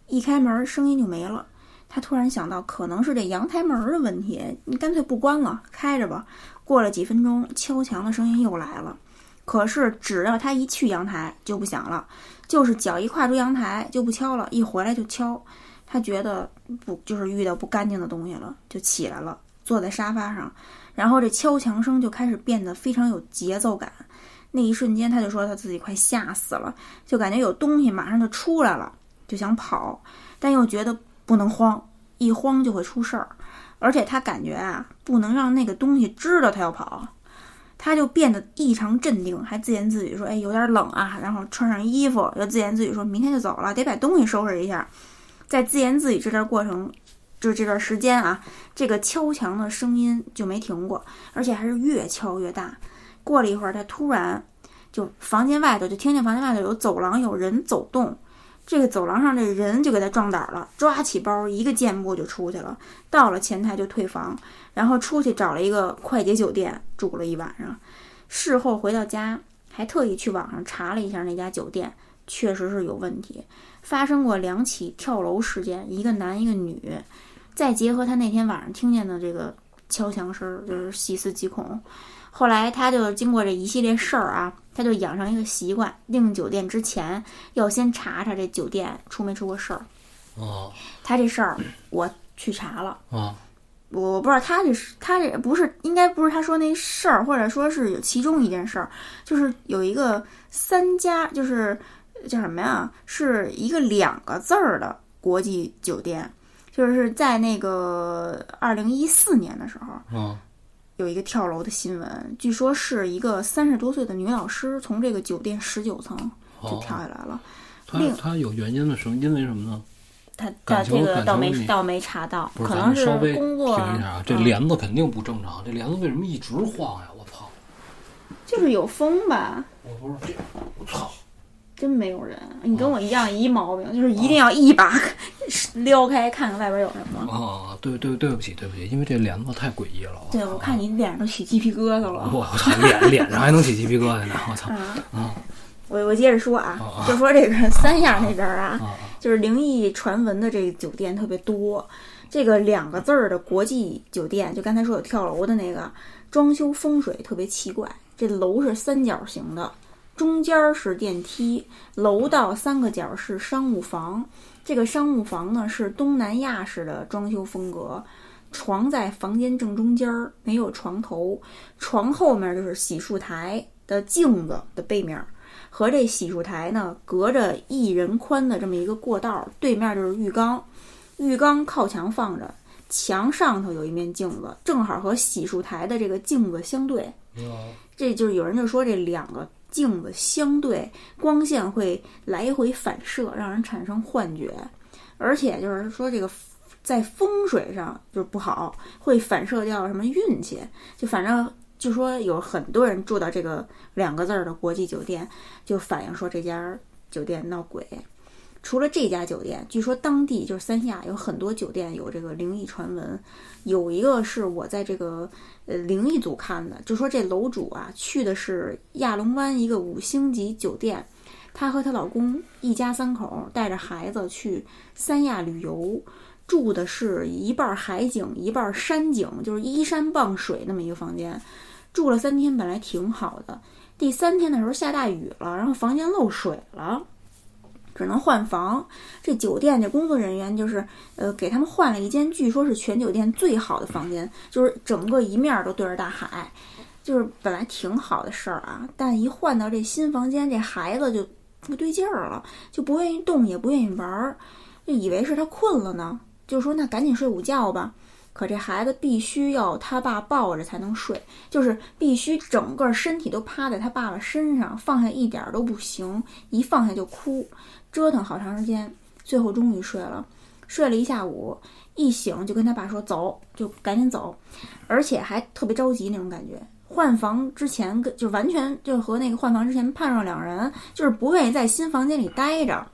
一开门声音就没了。他突然想到，可能是这阳台门的问题，你干脆不关了，开着吧。过了几分钟，敲墙的声音又来了，可是只要他一去阳台就不响了，就是脚一跨出阳台就不敲了，一回来就敲。他觉得不就是遇到不干净的东西了，就起来了，坐在沙发上，然后这敲墙声就开始变得非常有节奏感。那一瞬间，他就说他自己快吓死了，就感觉有东西马上就出来了，就想跑，但又觉得不能慌，一慌就会出事儿。而且他感觉啊，不能让那个东西知道他要跑，他就变得异常镇定，还自言自语说：“哎，有点冷啊。”然后穿上衣服，又自言自语说：“明天就走了，得把东西收拾一下。”在自言自语这段过程，就是这段时间啊，这个敲墙的声音就没停过，而且还是越敲越大。过了一会儿，他突然就房间外头就听见房间外头有走廊有人走动，这个走廊上这人就给他壮胆了，抓起包一个箭步就出去了，到了前台就退房，然后出去找了一个快捷酒店住了一晚上。事后回到家，还特意去网上查了一下那家酒店，确实是有问题。发生过两起跳楼事件，一个男一个女，再结合他那天晚上听见的这个敲墙声，就是细思极恐。后来他就经过这一系列事儿啊，他就养成一个习惯，订酒店之前要先查查这酒店出没出过事儿。哦，他这事儿我去查了啊，我不知道他这是他这不是应该不是他说那事儿，或者说是有其中一件事儿，就是有一个三家就是。叫什么呀？是一个两个字儿的国际酒店，就是在那个二零一四年的时候，有一个跳楼的新闻，据说是一个三十多岁的女老师从这个酒店十九层就跳下来了。他他有原因的时候，因为什么呢？他他这个倒没倒没查到，可能是工作。停一下啊，这帘子肯定不正常，这帘子为什么一直晃呀？我操！就是有风吧？我不是这，我操！真没有人，你跟我一样一毛病，就是一定要一把 撩开看看外边有什么。啊，对对对不起对不起，因为这帘子太诡异了。对，我看你脸上都起鸡皮疙瘩了。我操，脸脸上还能起鸡皮疙瘩呢！我操啊！我我接着说啊，就说这个三亚那边啊，就是灵异传闻的这个酒店特别多。这个两个字儿的国际酒店，就刚才说有跳楼的那个，装修风水特别奇怪，这楼是三角形的。中间是电梯，楼道三个角是商务房。这个商务房呢是东南亚式的装修风格，床在房间正中间儿，没有床头。床后面就是洗漱台的镜子的背面，和这洗漱台呢隔着一人宽的这么一个过道，对面就是浴缸。浴缸靠墙放着，墙上头有一面镜子，正好和洗漱台的这个镜子相对。这就是有人就说这两个。镜子相对，光线会来回反射，让人产生幻觉，而且就是说这个在风水上就是不好，会反射掉什么运气。就反正就说有很多人住到这个两个字儿的国际酒店，就反映说这家酒店闹鬼。除了这家酒店，据说当地就是三亚有很多酒店有这个灵异传闻。有一个是我在这个呃灵异组看的，就说这楼主啊去的是亚龙湾一个五星级酒店，她和她老公一家三口带着孩子去三亚旅游，住的是一半海景一半山景，就是依山傍水那么一个房间。住了三天，本来挺好的。第三天的时候下大雨了，然后房间漏水了，只能换房。这酒店这工作人员就是呃给他们换了一间，据说是全酒店最好的房间，就是整个一面都对着大海。就是本来挺好的事儿啊，但一换到这新房间，这孩子就不对劲儿了，就不愿意动，也不愿意玩儿，就以为是他困了呢，就说那赶紧睡午觉吧。可这孩子必须要他爸抱着才能睡，就是必须整个身体都趴在他爸爸身上，放下一点都不行，一放下就哭，折腾好长时间，最后终于睡了，睡了一下午，一醒就跟他爸说走，就赶紧走，而且还特别着急那种感觉。换房之前跟就完全就和那个换房之前判若两人，就是不愿意在新房间里待着，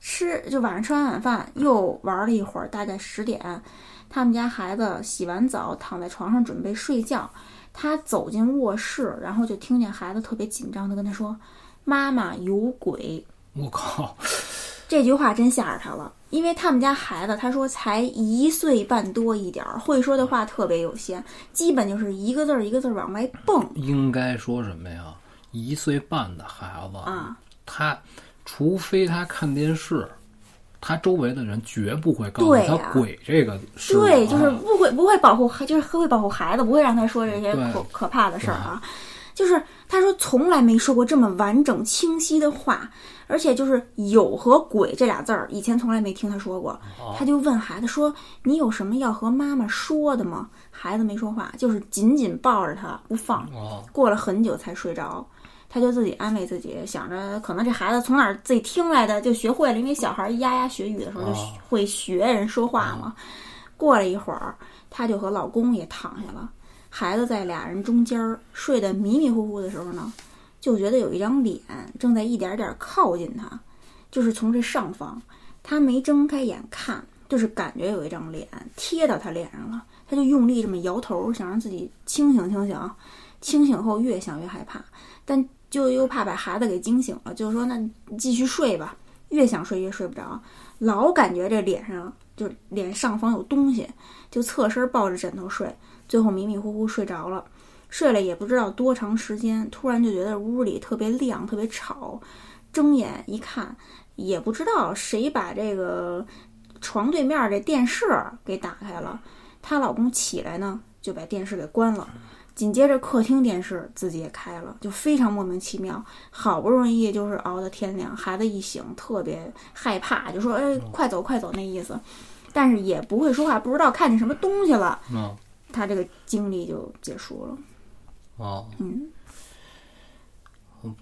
吃就晚上吃完晚饭又玩了一会儿，大概十点。他们家孩子洗完澡，躺在床上准备睡觉。他走进卧室，然后就听见孩子特别紧张的跟他说：“妈妈有鬼。”我靠，这句话真吓着他了，因为他们家孩子他说才一岁半多一点儿，会说的话特别有限，基本就是一个字儿一个字儿往外蹦。应该说什么呀？一岁半的孩子啊，他除非他看电视。他周围的人绝不会告诉他鬼这个事，对，就是不会不会保护，就是会保护孩子，不会让他说这些可可怕的事儿啊。就是他说从来没说过这么完整清晰的话，而且就是有和鬼这俩字儿，以前从来没听他说过。他就问孩子说：“你有什么要和妈妈说的吗？”孩子没说话，就是紧紧抱着他不放。过了很久才睡着。他就自己安慰自己，想着可能这孩子从哪儿自己听来的就学会了，因为小孩咿呀呀学语的时候就会学人说话嘛。过了一会儿，他就和老公也躺下了，孩子在俩人中间睡得迷迷糊糊的时候呢，就觉得有一张脸正在一点点靠近他，就是从这上方。他没睁开眼看，就是感觉有一张脸贴到他脸上了，他就用力这么摇头，想让自己清醒清醒。清醒后越想越害怕，但。就又怕把孩子给惊醒了，就是说那继续睡吧。越想睡越睡不着，老感觉这脸上就脸上方有东西，就侧身抱着枕头睡。最后迷迷糊糊睡着了，睡了也不知道多长时间，突然就觉得屋里特别亮，特别吵。睁眼一看，也不知道谁把这个床对面这电视给打开了。她老公起来呢，就把电视给关了。紧接着，客厅电视自己也开了，就非常莫名其妙。好不容易就是熬到天亮，孩子一醒特别害怕，就说：“哎，快走快走！”那意思，但是也不会说话，不知道看见什么东西了。嗯，他这个经历就结束了。哦，嗯，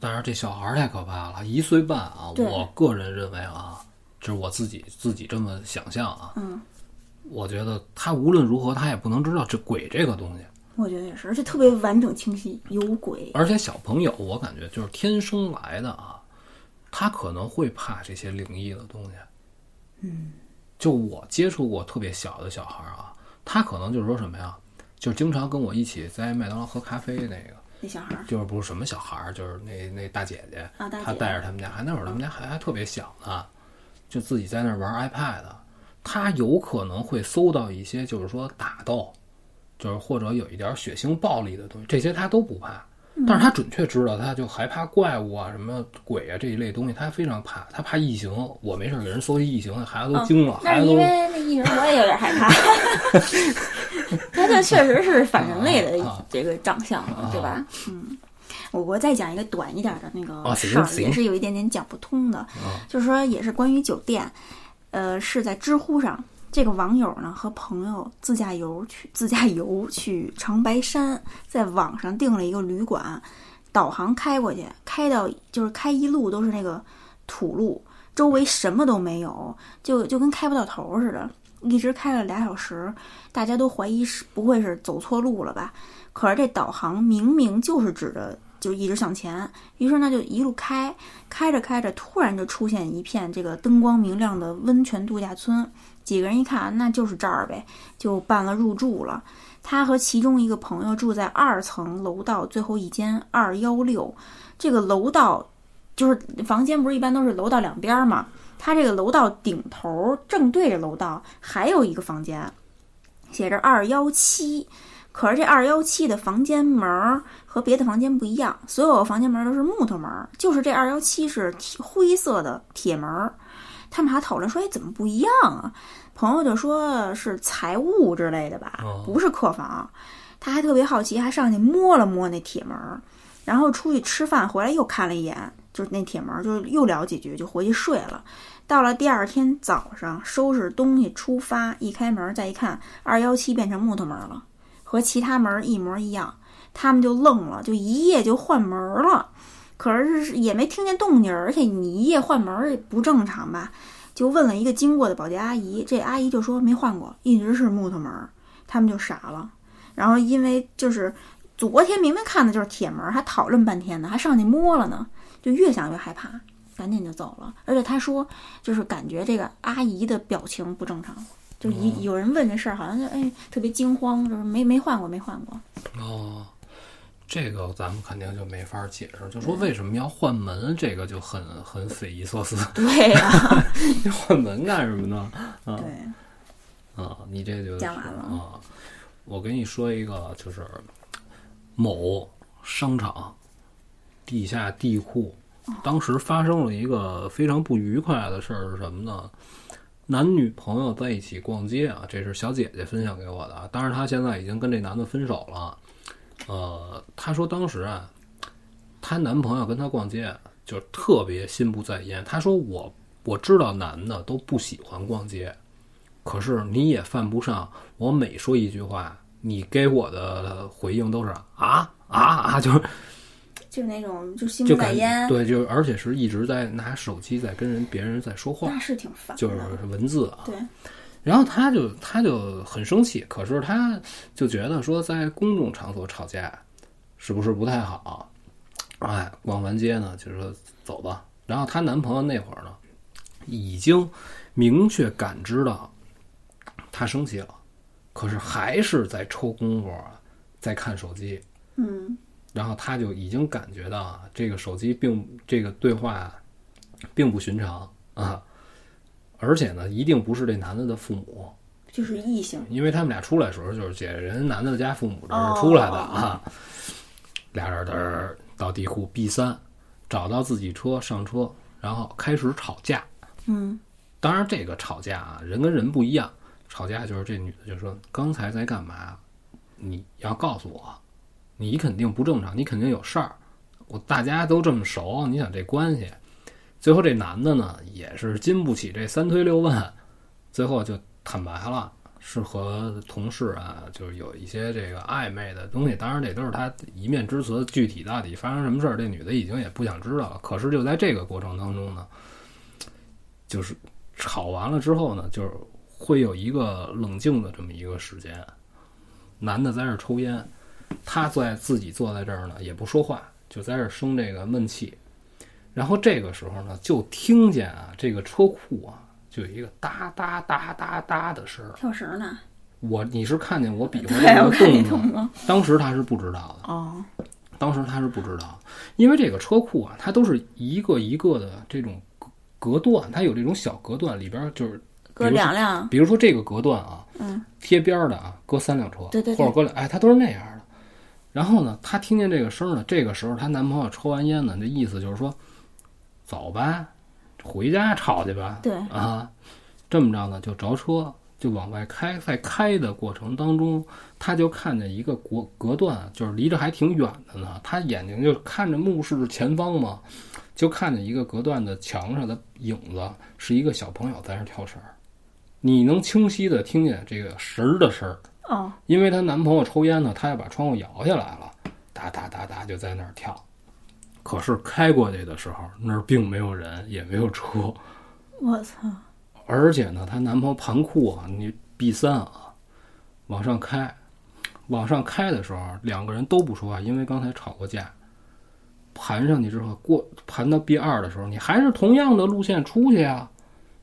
但是这小孩太可怕了，一岁半啊！我个人认为啊，就是我自己自己这么想象啊。嗯，我觉得他无论如何，他也不能知道这鬼这个东西。我觉得也是，而且特别完整清晰，有鬼。而且小朋友，我感觉就是天生来的啊，他可能会怕这些灵异的东西。嗯，就我接触过特别小的小孩啊，他可能就是说什么呀，就经常跟我一起在麦当劳喝咖啡那个。那小孩就是不是什么小孩，就是那那大姐姐啊，她带着他们家，还那会儿他们家还还特别小呢，就自己在那玩 iPad，他有可能会搜到一些就是说打斗。就是或者有一点血腥暴力的东西，这些他都不怕，但是他准确知道，他就害怕怪物啊、什么鬼啊这一类东西，他非常怕，他怕异形。我没事给人搜异形，孩子都惊了，孩子都。因为那异形我也有点害怕，他这确实是反人类的这个长相，对吧？嗯，我我再讲一个短一点的那个事儿，也是有一点点讲不通的，就是说也是关于酒店，呃，是在知乎上。这个网友呢和朋友自驾游去自驾游去长白山，在网上订了一个旅馆，导航开过去，开到就是开一路都是那个土路，周围什么都没有，就就跟开不到头似的，一直开了俩小时，大家都怀疑是不会是走错路了吧？可是这导航明明就是指着就一直向前，于是呢就一路开，开着开着，突然就出现一片这个灯光明亮的温泉度假村。几个人一看，那就是这儿呗，就办了入住了。他和其中一个朋友住在二层楼道最后一间二幺六。这个楼道就是房间不是一般都是楼道两边儿嘛？他这个楼道顶头正对着楼道还有一个房间，写着二幺七。可是这二幺七的房间门儿和别的房间不一样，所有房间门都是木头门儿，就是这二幺七是灰色的铁门儿。他们还讨论说：“哎，怎么不一样啊？”朋友就说是财务之类的吧，不是客房。他还特别好奇，还上去摸了摸那铁门儿，然后出去吃饭回来又看了一眼，就是那铁门儿，就又聊几句，就回去睡了。到了第二天早上，收拾东西出发，一开门再一看，二幺七变成木头门了，和其他门一模一样。他们就愣了，就一夜就换门了，可是也没听见动静，而且你一夜换门也不正常吧？就问了一个经过的保洁阿姨，这阿姨就说没换过，一直是木头门。他们就傻了。然后因为就是昨天明明看的就是铁门，还讨论半天呢，还上去摸了呢，就越想越害怕，赶紧就走了。而且他说，就是感觉这个阿姨的表情不正常，就一有人问这事儿，好像就哎特别惊慌，就是没没换过，没换过。哦，这个咱们肯定就没法解释，就说为什么要换门，这个就很很匪夷所思。对呀，你换门干什么呢？啊，对，啊，你这就讲完了啊。我给你说一个，就是某商场地下地库，当时发生了一个非常不愉快的事儿是什么呢？男女朋友在一起逛街啊，这是小姐姐分享给我的。当然，她现在已经跟这男的分手了。呃，她说当时啊，她男朋友跟她逛街就特别心不在焉。她说我我知道男的都不喜欢逛街。可是你也犯不上，我每说一句话，你给我的回应都是啊啊啊，就是就是那种就心不在焉，对，就而且是一直在拿手机在跟人别人在说话，那是挺烦，就是文字啊。对，然后他就他就很生气，可是他就觉得说在公众场所吵架是不是不太好？哎，逛完街呢，就说走吧。然后她男朋友那会儿呢，已经明确感知到。她生气了，可是还是在抽功夫啊，在看手机。嗯，然后他就已经感觉到啊，这个手机并这个对话并不寻常啊，而且呢，一定不是这男的的父母，就是异性，因为他们俩出来的时候就是姐人男的家父母这是出来的啊，俩人儿到地库 B 三，找到自己车上车，然后开始吵架。嗯，当然这个吵架啊，人跟人不一样。吵架就是这女的就说：“刚才在干嘛？你要告诉我，你肯定不正常，你肯定有事儿。我大家都这么熟，你想这关系？最后这男的呢也是经不起这三推六问，最后就坦白了，是和同事啊，就是有一些这个暧昧的东西。当然这都是他一面之词，具体到底发生什么事儿，这女的已经也不想知道了。可是就在这个过程当中呢，就是吵完了之后呢，就是。会有一个冷静的这么一个时间，男的在这抽烟，他坐在自己坐在这儿呢，也不说话，就在这生这个闷气。然后这个时候呢，就听见啊，这个车库啊，就有一个哒哒哒哒哒的声儿。跳绳呢？我你是看见我比划 这个动作？当时他是不知道的。哦。当时他是不知道，因为这个车库啊，它都是一个一个的这种隔隔断，它有这种小隔断，里边就是。隔两辆，比如说这个隔断啊，嗯，贴边儿的啊，搁三辆车，对对，或者搁两，哎，它都是那样的。然后呢，她听见这个声呢，这个时候她男朋友抽完烟呢，这意思就是说，走吧，回家吵去吧。对啊，这么着呢，就着车就往外开，在开的过程当中，他就看见一个隔隔断，就是离着还挺远的呢，他眼睛就看着目视前方嘛，就看见一个隔断的墙上的影子，是一个小朋友在那跳绳。你能清晰的听见这个绳儿的声儿哦，因为她男朋友抽烟呢，她要把窗户摇下来了，哒哒哒哒就在那儿跳。可是开过去的时候，那儿并没有人，也没有车。我操！而且呢，她男朋友盘库啊，你 B 三啊，往上开，往上开的时候，两个人都不说话，因为刚才吵过架。盘上去之后，过盘到 B 二的时候，你还是同样的路线出去啊，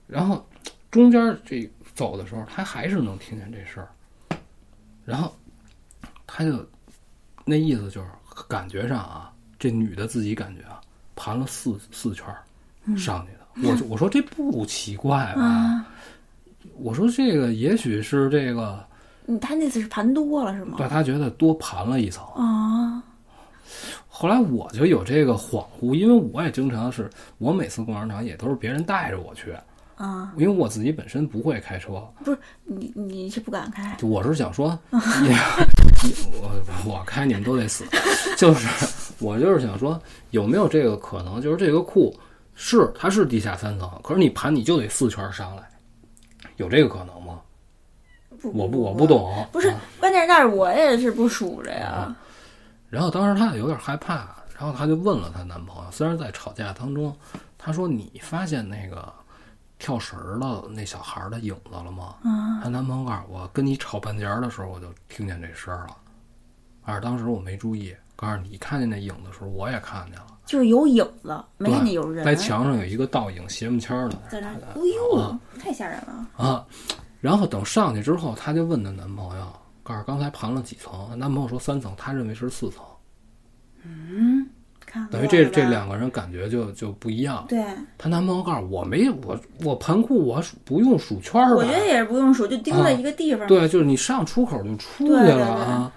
然后。中间这走的时候，他还是能听见这事儿，然后他就那意思就是感觉上啊，这女的自己感觉啊，盘了四四圈儿上去的。我就我说这不奇怪吧？啊，我说这个也许是这个，嗯他那次是盘多了是吗？对他觉得多盘了一层。啊，后来我就有这个恍惚，因为我也经常是我每次逛商场也都是别人带着我去，啊，因为我自己本身不会开车，不是你你是不敢开，就我是想说，也我我开你们都得死，就是我就是想说，有没有这个可能？就是这个库是它是地下三层，可是你盘你就得四圈上来，有这个可能吗？不我不我不。懂，不是啊，关键是那儿我也是不数着呀。然后当时她有点害怕，然后她就问了她男朋友，虽然在吵架当中，她说你发现那个跳绳儿的那小孩儿的影子了吗？嗯，她男朋友告诉我，跟你吵半截儿的时候我就听见这声儿了，而当时我没注意。告诉你看见那影子的时候，我也看见了，就是有影子，没看见有人在墙上有一个倒影，斜木签儿的在那儿。哎啊呦，太吓人了。啊。然后等上去之后，她就问她男朋友，告诉刚才盘了几层？男朋友说三层，她认为是四层。嗯，看等于这这两个人感觉就就不一样。对，她男朋友告诉我没我我盘库我数不用数圈儿？我觉得也是不用数，就盯在一个地方。对，就是你上出口就出去了啊。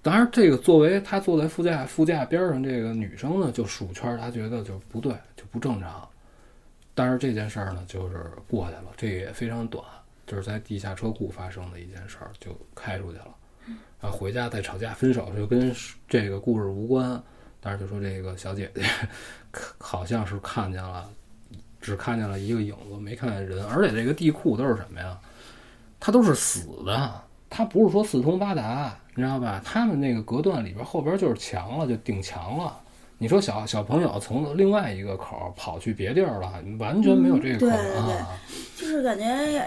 当然，这个作为她坐在副驾副驾边上这个女生呢，就数圈儿，她觉得就不对，就不正常。但是这件事儿呢，就是过去了，这也非常短，就是在地下车库发生的一件事儿，就开出去了。然后回家再吵架分手，就跟这个故事无关。但是就说这个小姐姐好像是看见了，只看见了一个影子，没看见人。而且这个地库都是什么呀？它都是死的，它不是说四通八达，你知道吧？他们那个隔断里边后边就是墙了，就顶墙了。你说小小朋友从另外一个口儿跑去别地儿了，完全没有这个可能嗯对对对啊！就是感觉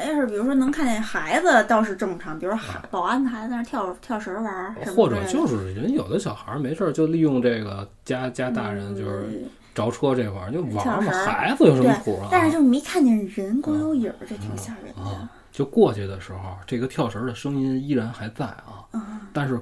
要是比如说能看见孩子倒是正常，比如说孩保安的孩子在那儿跳跳绳玩儿或者就是人有的小孩儿没事儿就利用这个家家大人就是嗯着车这块儿就玩儿嘛，孩子有什么苦啊？但是就没看见人，光有影儿，这挺吓人的啊。，就过去的时候，这个跳绳儿的声音依然还在啊，嗯但是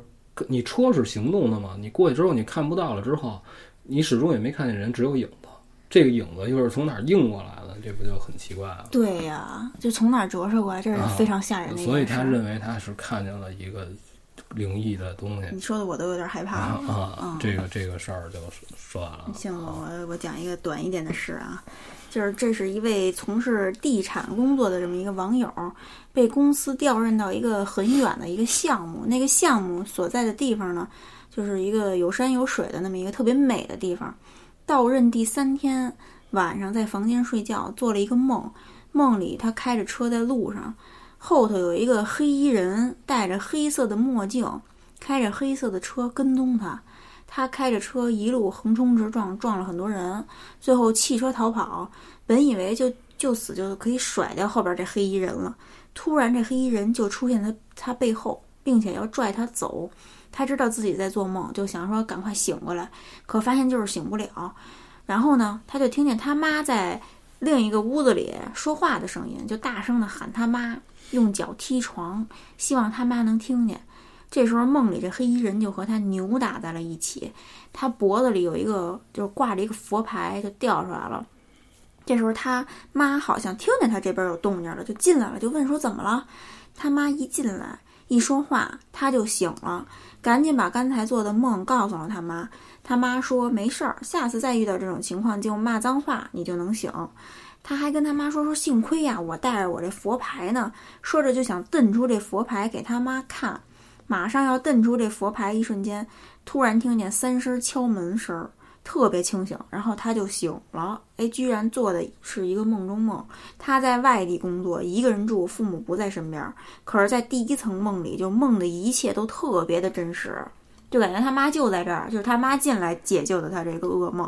你车是行动的嘛，你过去之后你看不到了之后，你始终也没看见人，只有影子。这个影子又是从哪儿映过来的？这不就很奇怪了？对呀，就从哪儿折射过来，这是非常吓人的。所以他认为他是看见了一个灵异的东西你说的我都有点害怕啊了。啊！这个这个事儿就说完了。行，我我我讲一个短一点的事啊，就是这是一位从事地产工作的这么一个网友，被公司调任到一个很远的一个项目，那个项目所在的地方呢，就是一个有山有水的那么一个特别美的地方。到任第三天晚上在房间睡觉，做了一个梦，梦里他开着车在路上，后头有一个黑衣人戴着黑色的墨镜，开着黑色的车跟踪他。他开着车一路横冲直撞，撞了很多人，最后弃车逃跑。本以为就就死就可以甩掉后边这黑衣人了，突然这黑衣人就出现他他背后，并且要拽他走。他知道自己在做梦，就想说赶快醒过来，可发现就是醒不了。然后呢，他就听见他妈在另一个屋子里说话的声音，就大声的喊他妈，用脚踢床，希望他妈能听见。这时候梦里这黑衣人就和他扭打在了一起，他脖子里有一个就是挂着一个佛牌，就掉出来了。这时候他妈好像听见他这边有动静了，就进来了，就问说怎么了？他妈一进来一说话，他就醒了，赶紧把刚才做的梦告诉了他妈。他妈说没事儿，下次再遇到这种情况就骂脏话，你就能醒。他还跟他妈说说，幸亏呀、我带着我这佛牌呢。说着就想瞪出这佛牌给他妈看。马上要瞪出这佛牌，一瞬间，突然听见三声敲门声儿，特别清醒，然后他就醒了。哎，居然做的是一个梦中梦。他在外地工作，一个人住，父母不在身边。可是，在第一层梦里，就梦的一切都特别的真实，就感觉他妈就在这儿，就是他妈进来解救的他这个噩梦。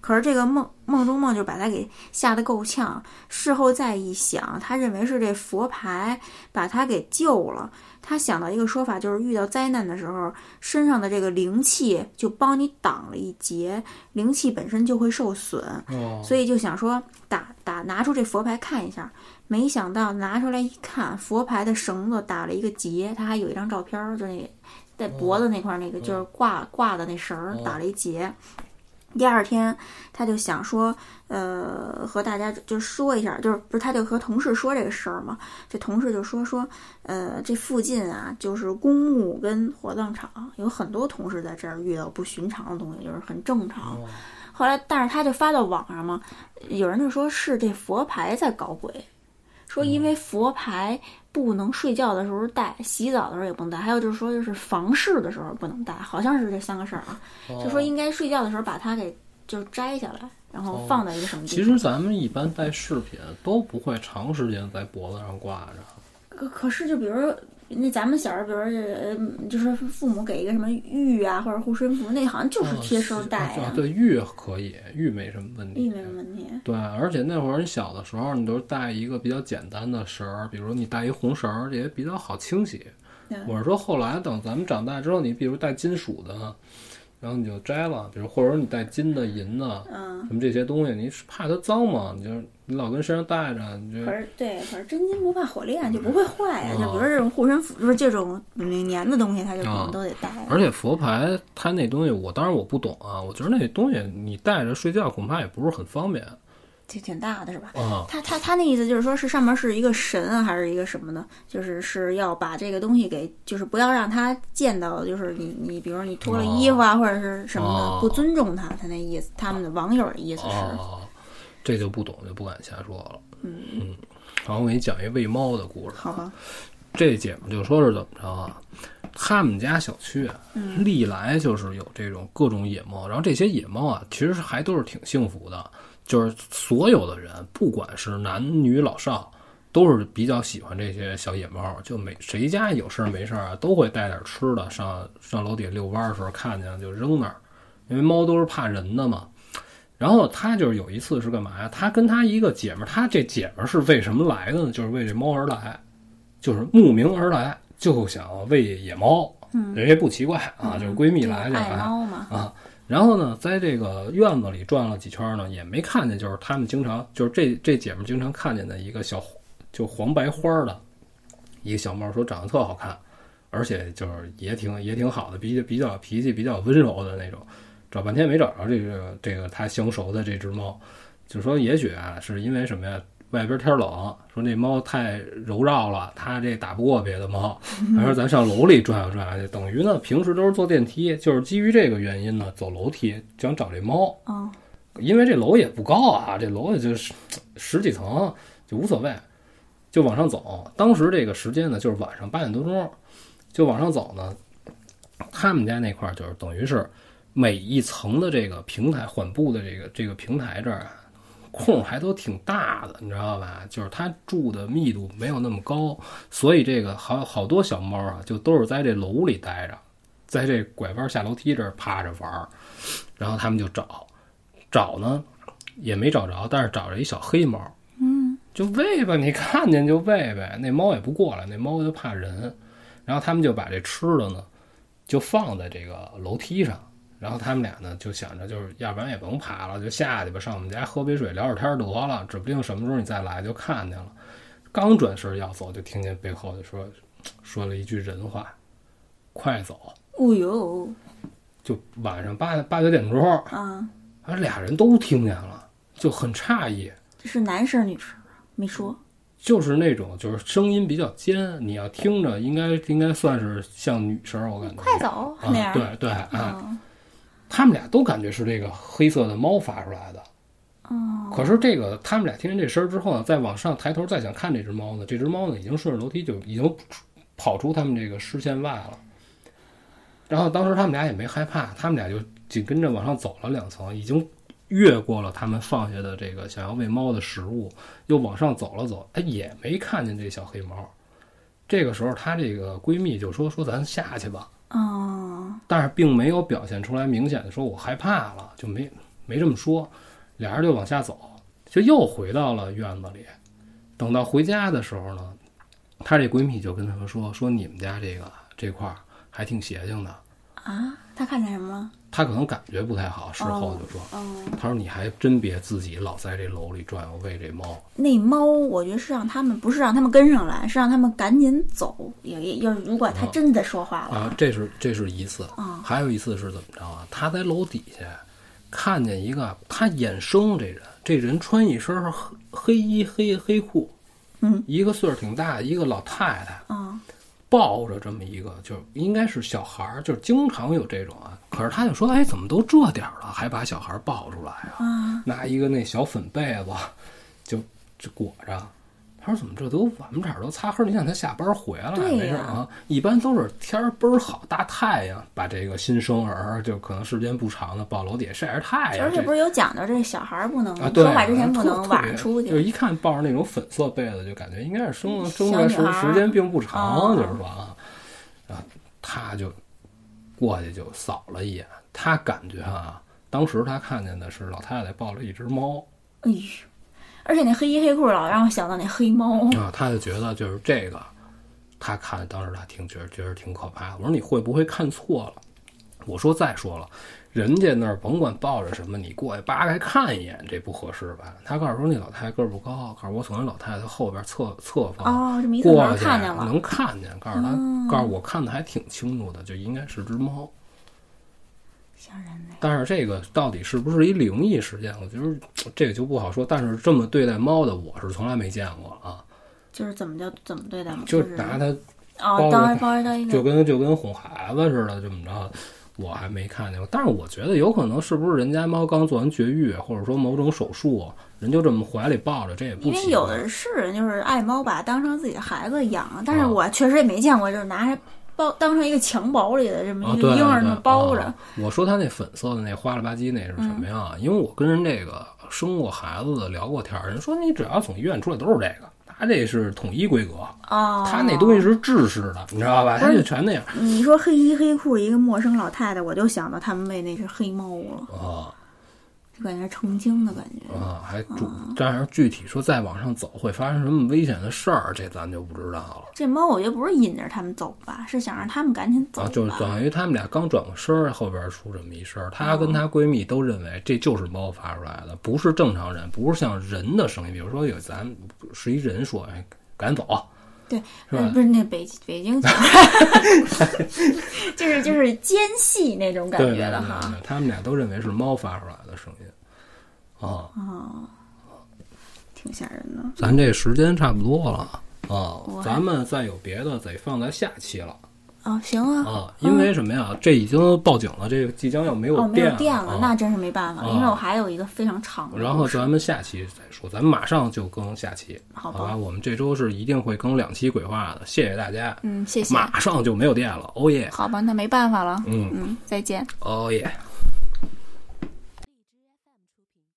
可是这个梦梦中梦就把他给吓得够呛。事后再一想，他认为是这佛牌把他给救了。他想到一个说法，就是遇到灾难的时候，身上的这个灵气就帮你挡了一劫，灵气本身就会受损，哦，所以就想说打打拿出这佛牌看一下。没想到拿出来一看，佛牌的绳子打了一个结，他还有一张照片儿，就那在脖子那块儿那个就是挂挂的那绳儿打了一结。第二天，他就想说，呃，和大家就说一下，就是不是他就和同事说这个事儿嘛？这同事就说说，呃，这附近啊，就是公墓跟火葬场，有很多同事在这儿遇到不寻常的东西，就是很正常。后来，但是他就发到网上嘛，有人就说是这佛牌在搞鬼，说因为佛牌不能睡觉的时候戴，洗澡的时候也不能戴，还有就是说就是房事的时候不能戴，好像是这三个事儿啊。就说应该睡觉的时候把它给就摘下来，然后放在一个什么地方。其实咱们一般戴饰品都不会长时间在脖子上挂着。可可是就比如说。那咱们小时候，比如说，呃，就是父母给一个什么玉啊，或者护身符，那好像就是贴身戴呀。对，玉可以，玉没什么问题。玉没什么问题。对，而且那会儿你小的时候，你都带一个比较简单的绳儿，比如你带一红绳儿，也比较好清洗。我是说，后来等咱们长大之后，你比如带金属的。然后你就摘了，比如或者你带金的、银的，嗯，什么这些东西，你是怕它脏嘛？你就你老跟身上带着，你就可是对，可是真金不怕火炼，就不会坏呀。就比如这种护身符，就是这种粘的东西，它就可能都得带。而且佛牌它那东西，我当然我不懂啊，我觉得那东西你带着睡觉恐怕也不是很方便。挺挺大的是吧？啊，他他他那意思就是说，是上面是一个神啊，还是一个什么呢？就是是要把这个东西给，就是不要让他见到，就是你你，比如说你脱了衣服啊，或者是什么的，不尊重他，他那意思，他们的网友的意思是，这就不懂，就不敢瞎说了。嗯嗯，然后我给你讲一喂猫的故事。好吧，这姐们就说是怎么着啊？他们家小区啊，历来就是有这种各种野猫，然后这些野猫啊，其实还都是挺幸福的。就是所有的人，不管是男女老少，都是比较喜欢这些小野猫。就每谁家有事儿没事儿啊，都会带点吃的上上楼底下遛弯的时候看见就扔那儿，因为猫都是怕人的嘛。然后他就是有一次是干嘛呀？他跟他一个姐们儿，他这姐们儿是为什么来的呢？就是为这猫而来，就是慕名而来，就想喂野猫。嗯，人也不奇怪啊，就是闺蜜来就来啊。然后呢，在这个院子里转了几圈呢，也没看见，就是他们经常，就是这这姐们经常看见的一个小，就黄白花的一个小猫，说长得特好看，而且就是也挺也挺好的，比较比较脾气比较温柔的那种。找半天没找着这个这个他相熟的这只猫，就说也许啊是因为什么呀？外边天冷，说那猫太柔绕了，它这打不过别的猫。他说咱上楼里转悠转悠去，等于呢平时都是坐电梯，就是基于这个原因呢走楼梯想找这猫。哦，因为这楼也不高啊，这楼也就是十几层，就无所谓，就往上走。当时这个时间呢就是晚上八点多钟，就往上走呢。他们家那块儿就是等于是每一层的这个平台缓步的这个这个平台这儿啊。空还都挺大的，你知道吧？就是它住的密度没有那么高，所以这个好好多小猫啊，就都是在这楼里待着，在这拐弯下楼梯这儿趴着玩儿。然后他们就找，找呢也没找着，但是找着一小黑猫，嗯，就喂吧，你看见就喂呗。那猫也不过来，那猫就怕人。然后他们就把这吃的呢，就放在这个楼梯上。然后他们俩呢就想着，就是要不然也甭爬了，就下去吧，上我们家喝杯水聊会儿天得了，指不定什么时候你再来就看见了。刚转身要走，就听见背后就说说了一句人话：“快走！”哦呦，就晚上八八九点钟啊，俩人都听见了，就很诧异。这是男生女生没说，就是那种就是声音比较尖，你要听着应该应该算是像女生，我感觉。快走那样，对对啊。他们俩都感觉是这个黑色的猫发出来的，哦。可是这个他们俩听见这声儿之后呢，再往上抬头再想看这只猫呢，这只猫呢已经顺着楼梯就已经跑出他们这个视线外了。然后当时他们俩也没害怕，他们俩就紧跟着往上走了两层，已经越过了他们放下的这个想要喂猫的食物，又往上走了走，哎，也没看见这小黑猫。这个时候，她这个闺蜜就说：“说咱下去吧。”哦，但是并没有表现出来明显的说我害怕了，就没没这么说，俩人就往下走，就又回到了院子里。等到回家的时候呢，她这闺蜜就跟她们说说你们家这个这块儿还挺邪性的啊。她看见什么了？他可能感觉不太好，事后就说：“他说你还真别自己老在这楼里转悠喂这猫。那猫，我觉得是让他们不是让他们跟上来，是让他们赶紧走。也也要如果他真的说话了啊，这是这是一次啊，还有一次是怎么着啊？他在楼底下看见一个他眼生这人，这人穿一身黑黑衣黑黑裤，嗯，一个岁数挺大的一个老太太，啊，抱着这么一个，就应该是小孩儿，就是经常有这种啊。可是他就说，哎，怎么都这点儿了，还把小孩抱出来啊？啊，拿一个那小粉被子就就裹着。他说怎么这都晚不点儿都擦黑？你想他下班回来没事啊？一般都是天儿倍儿好，大太阳把这个新生儿就可能时间不长的抱楼底下晒晒太阳。而且这不是有讲究，这小孩儿不能说话之前不能晚上出去。就一看抱着那种粉色被子，就感觉应该是生了生出来时时间并不长，哦就是说啊，啊，他就过去就扫了一眼，他感觉啊，当时他看见的是老太太抱了一只猫哎呦，而且那黑衣黑裤老让我想到那黑猫。啊，他就觉得就是这个，他看当时他挺觉得觉得挺可怕的。我说你会不会看错了？我说再说了。人家那儿甭管抱着什么，你过去扒开看一眼，这不合适吧？他告诉说那老太太个儿不高，告诉我从那老太太后边侧侧方哦，这么一看见了，能看见，告诉他，哦告诉我看的还挺清楚的，就应该是只猫。但是这个到底是不是一灵异事件，我觉得这个就不好说。但是这么对待猫的，我是从来没见过啊，就是怎么叫怎么对待猫？就是拿它哦，就跟就跟哄孩子似的这么着，我还没看见过。但是我觉得有可能是不是人家猫刚做完绝育，或者说某种手术，人就这么怀里抱着，这也不因为有的是人就是爱猫把它当成自己的孩子养，但是啊我确实也没见过，就是拿着包当成一个襁褓里的这么一个婴儿那么包着啊。我说他那粉色的那花了吧唧那是什么呀？因为我跟人这个生过孩子的聊过天儿，人说你只要从医院出来都是这个，他这是统一规格，啊，他那东西是制式的，你知道吧？他就全那样你说黑衣黑裤一个陌生老太太，我就想到他们喂那只黑猫了，啊就感觉成精的感觉。啊，还主，但是具体说再往上走会发生什么危险的事儿，这咱就不知道了。这猫我觉得不是引着他们走吧，是想让他们赶紧走。啊，就是等于他们俩刚转过身儿，后边出这么一声儿，她跟她闺蜜都认为这就是猫发出来的，不是正常人，不是像人的声音。比如说有咱是一人说，哎，赶紧走，对，是不是那北北京腔，就是就是奸细那种感觉的哈。他们俩都认为是猫发出来的声音。啊，挺吓人的。咱这时间差不多了啊咱们再有别的得放在下期了哦，行啊。啊，因为什么呀？这已经报警了，这个即将要没有哦，没有电电了，啊那真是没办法，啊因为我还有一个非常长的。然后咱们下期再说，咱们马上就更下期，好吧好吧？我们这周是一定会更两期鬼话的，谢谢大家。嗯，谢谢。马上就没有电了，哦耶，好吧，那没办法了。嗯，嗯，再见。哦耶。